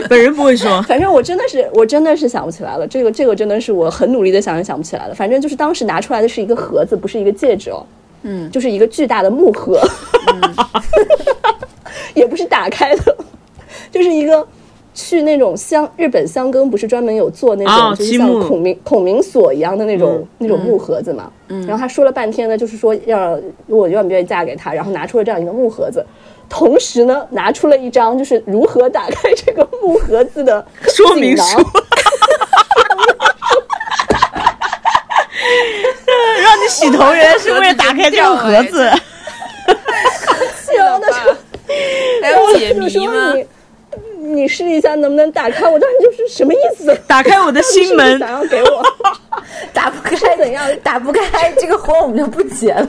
本人不会说。反正我真的是，我真的是想不起来了。这个，这个真的是我很努力的想也想不起来了。反正就是当时拿出来的是一个盒子，不是一个戒指哦。嗯，就是一个巨大的木盒，也不是打开的，就是一个。去那种香日本香根不是专门有做那种就是像孔明孔明锁一样的那种那种木盒子嘛？嗯然后他说了半天呢，就是说要我愿不愿意嫁给他，然后拿出了这样一个木盒子，同时呢拿出了一张就是如何打开这个木盒子的说明书。让你洗头原来是为了打开这个盒子。然后他说还有解谜吗？你试一下能不能打开？我当时就是什么意思？打开我的心门，想要给我打不开怎样？打不开 这个婚我们就不结了。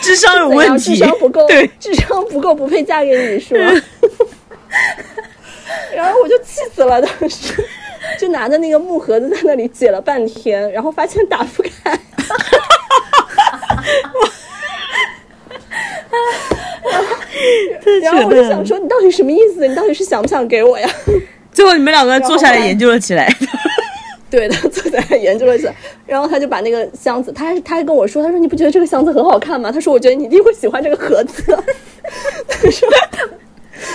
智商有问题，智商不够，对，智商不够不配嫁给你是吗？然后我就气死了，当时就拿着那个木盒子在那里解了半天，然后发现打不开。然后我就想说，你到底什么意思？你到底是想不想给我呀？最后你们两个坐下来研究了起来。对的，坐下来研究了一下。然后他就把那个箱子，他还他还跟我说，他说你不觉得这个箱子很好看吗？他说我觉得你一定会喜欢这个盒子。他说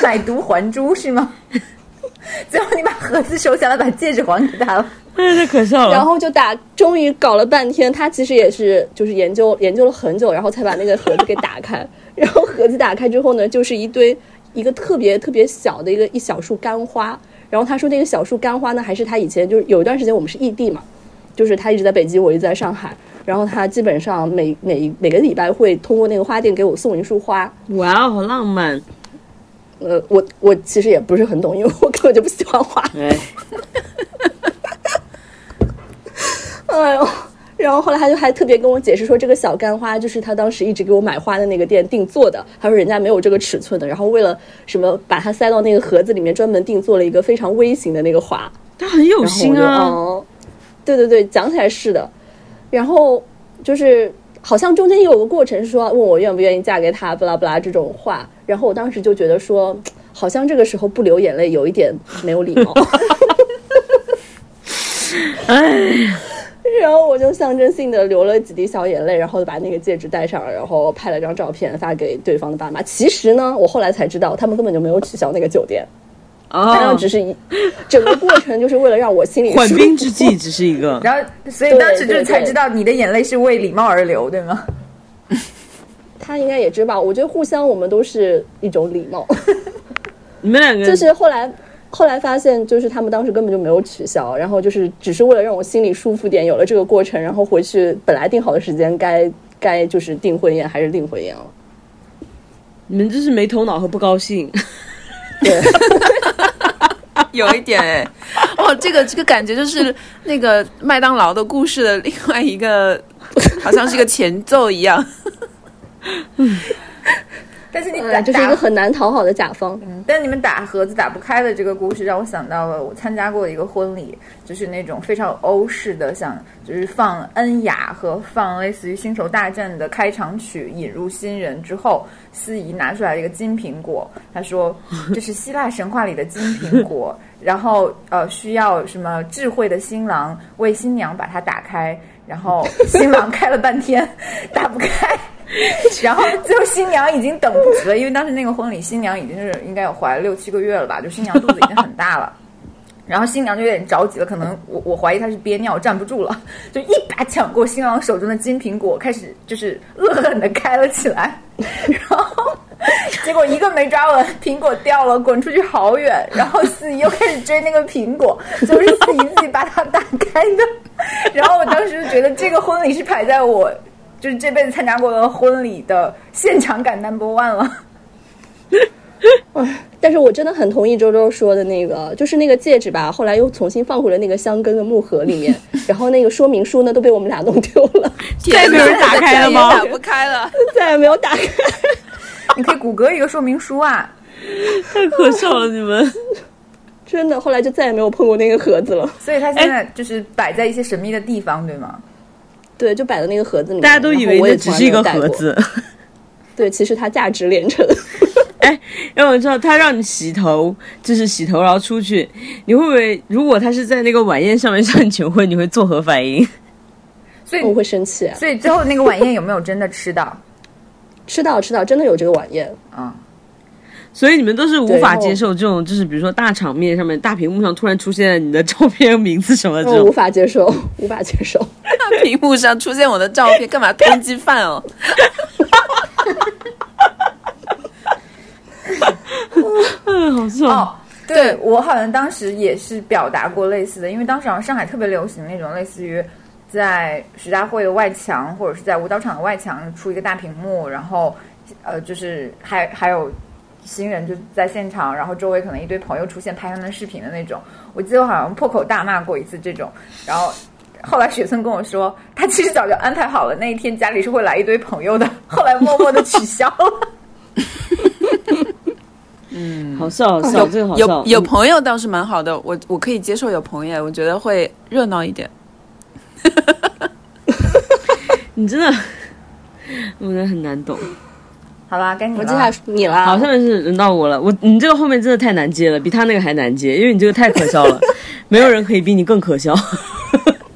买椟还珠是吗？最后你把盒子收下来，把戒指还给他了。哎，太可笑了。然后就打，终于搞了半天，他其实也是就是研究研究了很久，然后才把那个盒子给打开。然后盒子打开之后呢，就是一堆一个特别特别小的一个一小束干花。然后他说那个小树干花呢，还是他以前就是有一段时间我们是异地嘛，就是他一直在北京，我一直在上海。然后他基本上每每每个礼拜会通过那个花店给我送一束花。哇，好浪漫。呃，我我其实也不是很懂，因为我根本就不喜欢花。哎 呦。然后后来他就还特别跟我解释说，这个小干花就是他当时一直给我买花的那个店定做的。他说人家没有这个尺寸的，然后为了什么把它塞到那个盒子里面，专门定做了一个非常微型的那个花。他很有心啊！对对对，讲起来是的。然后就是好像中间也有个过程是说问我愿不愿意嫁给他，不拉不拉这种话。然后我当时就觉得说，好像这个时候不流眼泪有一点没有礼貌。哎。然后我就象征性的流了几滴小眼泪，然后把那个戒指戴上，然后拍了张照片发给对方的爸妈。其实呢，我后来才知道，他们根本就没有取消那个酒店，啊，只是一整个过程就是为了让我心里 缓兵之计，只是一个。然后，所以当时就才知道你的眼泪是为礼貌而流，对吗？他应该也知道，我觉得互相我们都是一种礼貌。你们两个就是后来。后来发现，就是他们当时根本就没有取消，然后就是只是为了让我心里舒服点，有了这个过程，然后回去本来定好的时间该 该就是订婚宴还是订婚宴了。你们这是没头脑和不高兴，对，有一点哎，哦，这个这个感觉就是那个麦当劳的故事的另外一个，好像是一个前奏一样。但是你打就是一个很难讨好的甲方。嗯，但你们打盒子打不开的这个故事，让我想到了我参加过一个婚礼，就是那种非常欧式的，像就是放恩雅和放类似于星球大战的开场曲，引入新人之后，司仪拿出来一个金苹果，他说这是希腊神话里的金苹果，然后呃需要什么智慧的新郎为新娘把它打开，然后新郎开了半天 打不开。然后最后新娘已经等不及了，因为当时那个婚礼，新娘已经是应该有怀六七个月了吧，就新娘肚子已经很大了。然后新娘就有点着急了，可能我我怀疑她是憋尿站不住了，就一把抢过新郎手中的金苹果，开始就是恶狠的开了起来。然后结果一个没抓稳，苹果掉了，滚出去好远。然后司仪又开始追那个苹果，就是司仪自己把它打开的。然后我当时就觉得这个婚礼是排在我就是这辈子参加过的婚礼的现场感 number one 了。哎，但是我真的很同意周周说的那个，就是那个戒指吧，后来又重新放回了那个香根的木盒里面，然后那个说明书呢都被我们俩弄丢了，再也没有人打开了吗？打不开了，再也没有打开。你可以谷歌一个说明书啊！太可笑了，你们真的，后来就再也没有碰过那个盒子了。所以它现在就是摆在一些神秘的地方，对吗？对，就摆在那个盒子里面。大家都以为那只是一个盒子。对，其实它价值连城。哎，因为我知道他让你洗头，就是洗头然后出去，你会不会？如果他是在那个晚宴上面向你求婚，你会作何反应？所以我会生气。所以最后那个晚宴有没有真的吃到？吃到吃到，真的有这个晚宴啊！所以你们都是无法接受这种，就是比如说大场面上面大屏幕上突然出现你的照片、名字什么这种，无法接受，无法接受。大屏幕上出现我的照片，干嘛通缉犯哦？嗯，好笑哦！对我好像当时也是表达过类似的，因为当时好像上海特别流行那种类似于在徐家汇的外墙或者是在舞蹈场的外墙出一个大屏幕，然后呃，就是还还有新人就在现场，然后周围可能一堆朋友出现拍他们视频的那种。我记得我好像破口大骂过一次这种，然后后来雪村跟我说，他其实早就安排好了那一天家里是会来一堆朋友的，后来默默的取消了。嗯，好笑，好笑，这个好笑。有有朋友倒是蛮好的，我我可以接受有朋友，我觉得会热闹一点。你真的，我觉得很难懂。好吧，该你了，接下来你了，好下面是轮到我了。我你这个后面真的太难接了，比他那个还难接，因为你这个太可笑了，没有人可以比你更可笑。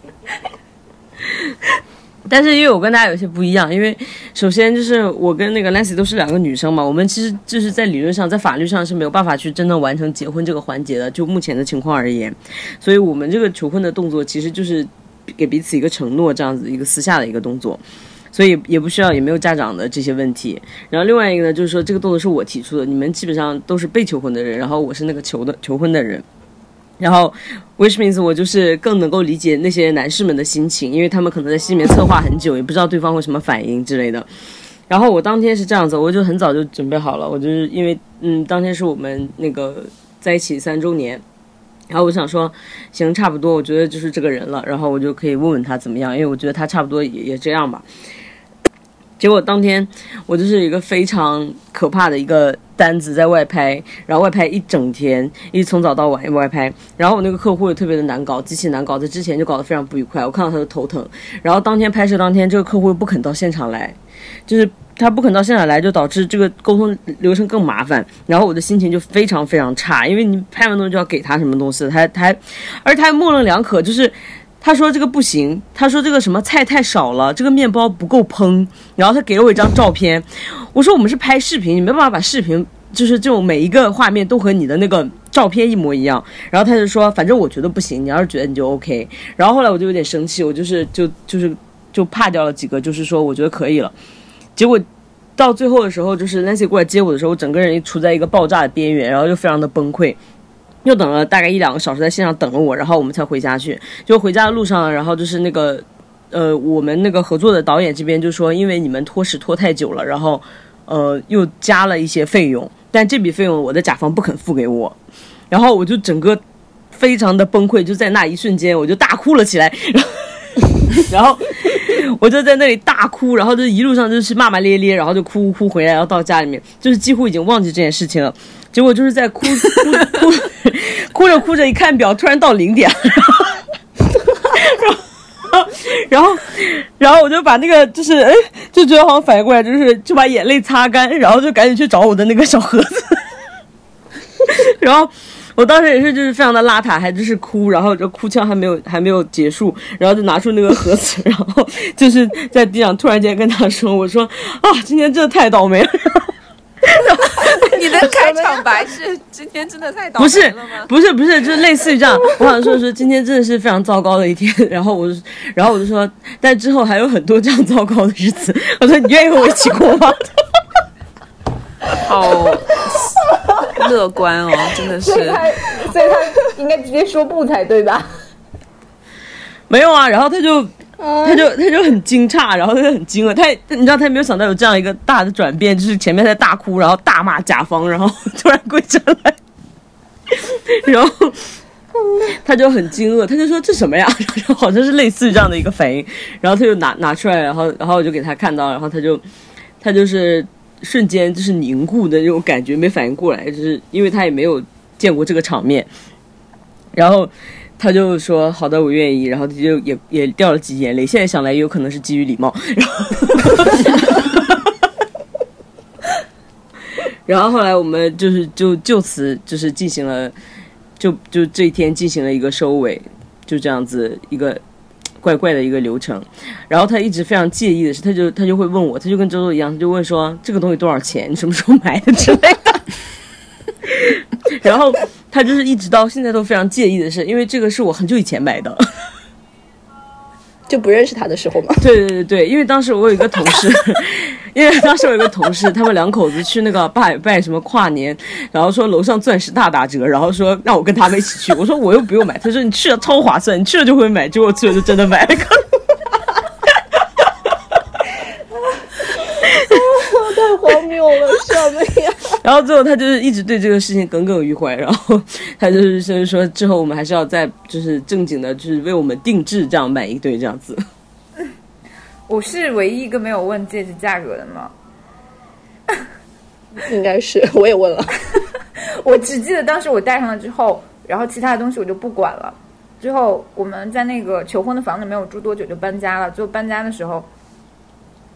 但是因为我跟大家有些不一样，因为首先就是我跟那个 Nancy 都是两个女生嘛，我们其实就是在理论上，在法律上是没有办法去真正完成结婚这个环节的，就目前的情况而言，所以我们这个求婚的动作其实就是给彼此一个承诺，这样子一个私下的一个动作，所以也不需要也没有家长的这些问题。然后另外一个呢，就是说这个动作是我提出的，你们基本上都是被求婚的人，然后我是那个求的求婚的人。然后，which means 我就是更能够理解那些男士们的心情，因为他们可能在心里面策划很久，也不知道对方会什么反应之类的。然后我当天是这样子，我就很早就准备好了，我就是因为嗯，当天是我们那个在一起三周年，然后我想说，行，差不多，我觉得就是这个人了，然后我就可以问问他怎么样，因为我觉得他差不多也也这样吧。结果当天我就是一个非常可怕的一个单子在外拍，然后外拍一整天，一从早到晚外拍，然后我那个客户也特别的难搞，极其难搞，在之前就搞得非常不愉快，我看到他的头疼，然后当天拍摄当天，这个客户又不肯到现场来，就是他不肯到现场来，就导致这个沟通流程更麻烦，然后我的心情就非常非常差，因为你拍完东西就要给他什么东西，他他，而他还模棱两可，就是。他说这个不行，他说这个什么菜太少了，这个面包不够烹。然后他给了我一张照片，我说我们是拍视频，你没办法把视频就是这种每一个画面都和你的那个照片一模一样。然后他就说，反正我觉得不行，你要是觉得你就 OK。然后后来我就有点生气，我就是就就是就怕掉了几个，就是说我觉得可以了。结果到最后的时候，就是 Nancy 过来接我的时候，我整个人处在一个爆炸的边缘，然后就非常的崩溃。又等了大概一两个小时，在线上等了我，然后我们才回家去。就回家的路上，然后就是那个，呃，我们那个合作的导演这边就说，因为你们拖时拖太久了，然后，呃，又加了一些费用，但这笔费用我的甲方不肯付给我，然后我就整个非常的崩溃，就在那一瞬间我就大哭了起来，然后我就在那里大哭，然后就一路上就是骂骂咧咧，然后就哭哭回来，然后到家里面就是几乎已经忘记这件事情了。结果就是在哭哭哭 哭着哭着，一看表，突然到零点，然后 然后然后我就把那个就是哎，就觉得好像反应过来，就是就把眼泪擦干，然后就赶紧去找我的那个小盒子，然后我当时也是就是非常的邋遢，还就是哭，然后这哭腔还没有还没有结束，然后就拿出那个盒子，然后就是在地上突然间跟他说：“我说啊，今天真的太倒霉了。” 你的开场白是今天真的太倒霉了吗？不是不是不是，就是类似于这样。我想说说今天真的是非常糟糕的一天。然后我，然后我就说，但之后还有很多这样糟糕的日子。我说你愿意和我一起过吗？好乐观哦，真的是。所以他，所以他应该直接说不才对吧？没有啊，然后他就，他就，他就很惊诧，然后他就很惊愕，他也，你知道，他也没有想到有这样一个大的转变，就是前面在大哭，然后大骂甲方，然后突然跪下来，然后他就很惊愕，他就说这什么呀？然后好像是类似于这样的一个反应，然后他就拿拿出来，然后，然后我就给他看到，然后他就，他就是瞬间就是凝固的那种感觉，没反应过来，就是因为他也没有见过这个场面，然后。他就说好的，我愿意。然后他就也也掉了几眼泪。现在想来，也有可能是基于礼貌。然后，然后后来我们就是就就此就是进行了，就就这一天进行了一个收尾，就这样子一个怪怪的一个流程。然后他一直非常介意的是，他就他就会问我，他就跟周周一样，他就问说这个东西多少钱？你什么时候买的之类的。然后他就是一直到现在都非常介意的是，因为这个是我很久以前买的，就不认识他的时候嘛。对对对对，因为当时我有一个同事，因为当时我有一个同事，他们两口子去那个拜拜什么跨年，然后说楼上钻石大打折，然后说让我跟他们一起去，我说我又不用买，他说你去了超划算，你去了就会买，结果去了就真的买了。太荒谬了，什么呀？然后最后他就是一直对这个事情耿耿于怀，然后他就是就是说之后我们还是要再就是正经的，就是为我们定制这样买一对这样子。我是唯一一个没有问戒指价格的吗？应该是，我也问了。我只记得当时我戴上了之后，然后其他的东西我就不管了。最后我们在那个求婚的房子没有住多久就搬家了。最后搬家的时候。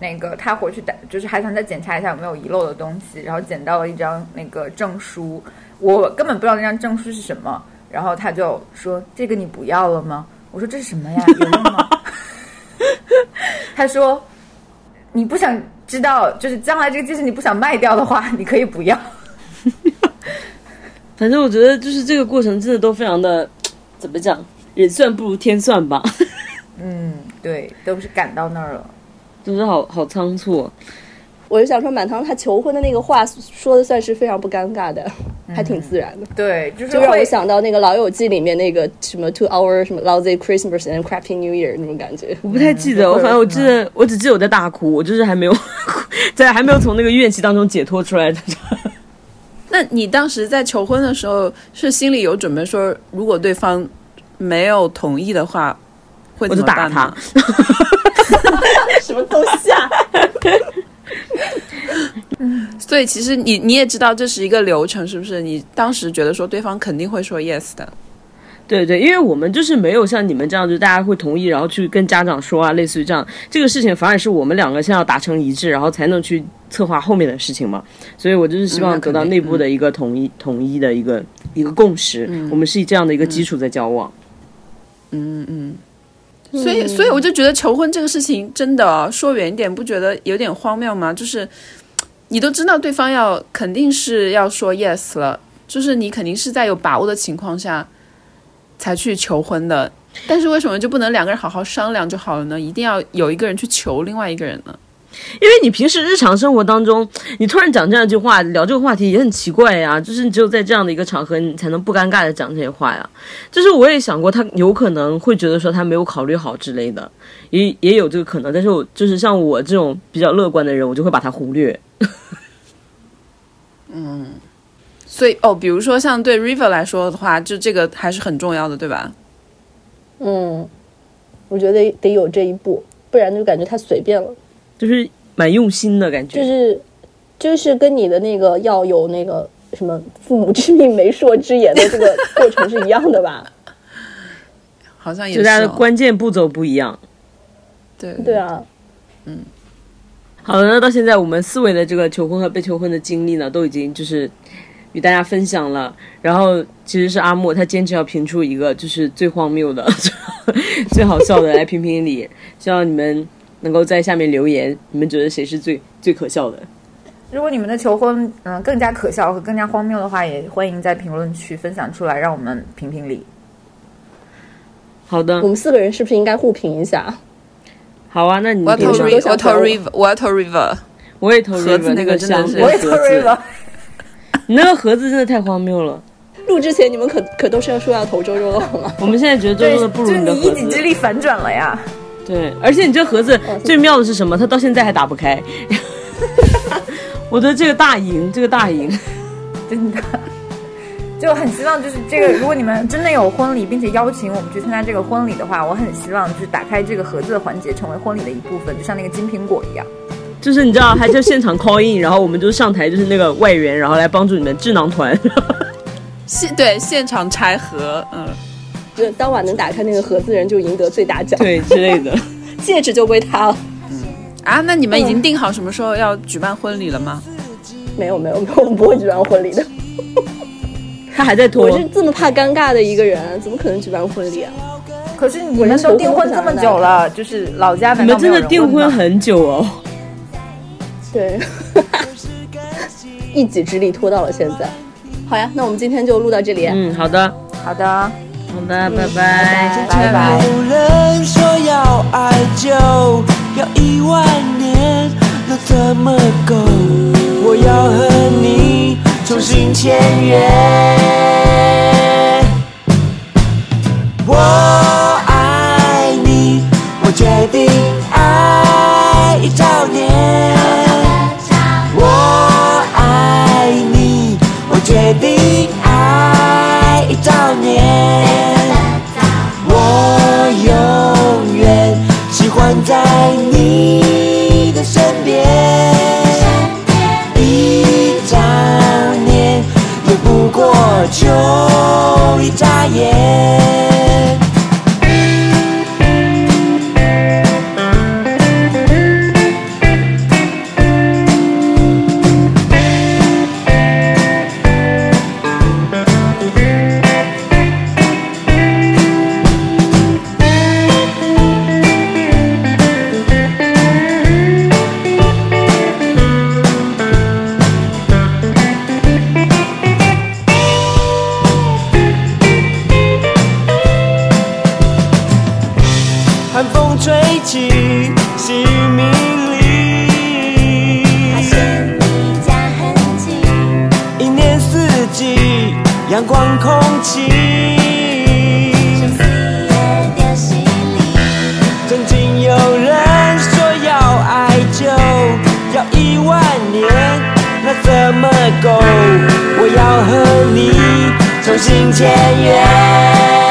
那个他回去打，就是还想再检查一下有没有遗漏的东西，然后捡到了一张那个证书，我根本不知道那张证书是什么，然后他就说：“这个你不要了吗？”我说：“这是什么呀？有用吗？” 他说：“你不想知道，就是将来这个戒指你不想卖掉的话，你可以不要。” 反正我觉得就是这个过程真的都非常的，怎么讲，人算不如天算吧。嗯，对，都是赶到那儿了。就是好好仓促，我就想说，满堂他求婚的那个话说的算是非常不尴尬的，还挺自然的。对，就是就让我想到那个《老友记》里面那个什么 “to our 什么 lousy Christmas and crappy New Year” 那种感觉。我不太记得，我反正我记得，我只记得我在大哭，我就是还没有在还没有从那个怨气当中解脱出来的。那你当时在求婚的时候，是心里有准备说，如果对方没有同意的话，会怎么打他？什么东西啊！所以其实你你也知道这是一个流程，是不是？你当时觉得说对方肯定会说 yes 的，对对，因为我们就是没有像你们这样，就大家会同意，然后去跟家长说啊，类似于这样，这个事情反而是我们两个先要达成一致，然后才能去策划后面的事情嘛。所以我就是希望得到内部的一个统一、统一的一个一个共识。我们是以这样的一个基础在交往。嗯嗯。所以，所以我就觉得求婚这个事情真的说远一点，不觉得有点荒谬吗？就是你都知道对方要肯定是要说 yes 了，就是你肯定是在有把握的情况下才去求婚的，但是为什么就不能两个人好好商量就好了呢？一定要有一个人去求另外一个人呢？因为你平时日常生活当中，你突然讲这样一句话，聊这个话题也很奇怪呀。就是你只有在这样的一个场合，你才能不尴尬的讲这些话呀。就是我也想过，他有可能会觉得说他没有考虑好之类的，也也有这个可能。但是我就是像我这种比较乐观的人，我就会把他忽略。嗯，所以哦，比如说像对 River 来说的话，就这个还是很重要的，对吧？嗯，我觉得得有这一步，不然就感觉太随便了。就是蛮用心的感觉，就是就是跟你的那个要有那个什么父母之命媒妁之言的这个过程是一样的吧？好像也是，大家的关键步骤不一样。对对啊，嗯，好的，那到现在我们四位的这个求婚和被求婚的经历呢，都已经就是与大家分享了。然后其实是阿莫他坚持要评出一个就是最荒谬的、最好笑的来评评理，希望你们。能够在下面留言，你们觉得谁是最最可笑的？如果你们的求婚嗯更加可笑和更加荒谬的话，也欢迎在评论区分享出来，让我们评评理。好的，我们四个人是不是应该互评一下？好啊，那你我投 river，我投 river，我要投 river，我也投 river，那个真的是我也投 river。你 那个盒子真的太荒谬了。录之前你们可可都是要说要投周周的好吗？我们现在觉得周周的不如你的一己之力反转了呀。对，而且你这盒子最妙的是什么？它到现在还打不开。我的这个大赢，这个大赢，真的。就很希望，就是这个，如果你们真的有婚礼，并且邀请我们去参加这个婚礼的话，我很希望就是打开这个盒子的环节成为婚礼的一部分，就像那个金苹果一样。就是你知道，还就 现场 call in，然后我们就上台，就是那个外援，然后来帮助你们智囊团。现对现场拆盒，嗯，就当晚能打开那个盒子的人就赢得最大奖，对之类的，戒指就归他了。嗯啊，那你们已经定好什么时候要举办婚礼了吗？没有没有没有，我们不会举办婚礼的。他还在拖。我是这么怕尴尬的一个人，怎么可能举办婚礼啊？可是你们都订婚这么久了，就是老家你们真的订婚很久哦。对，一己之力拖到了现在。好呀，那我们今天就录到这里。嗯，好的，好的，好的，拜拜，拜拜。有人说要爱就要一万年，那怎么够？我要和你重新签约。我爱你，我决定爱一兆年。我爱你，我决定爱一兆年。我永远喜欢在你的身边，一兆年也不过就一眨眼。阳光空气。曾经有人说要爱就要一万年，那怎么够？我要和你重新签约。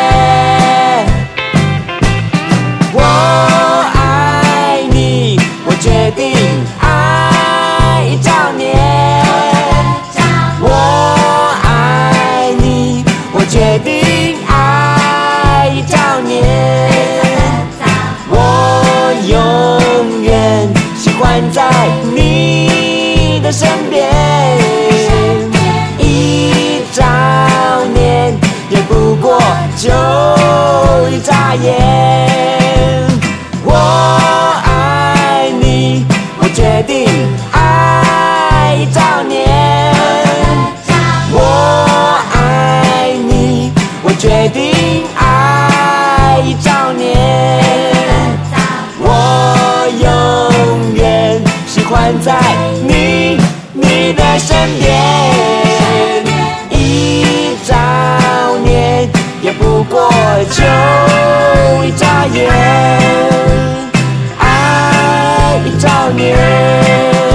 我永远喜欢在你的身边，一眨眼也不过就一眨眼。我在身边，一兆年也不过就一眨眼，爱一兆年。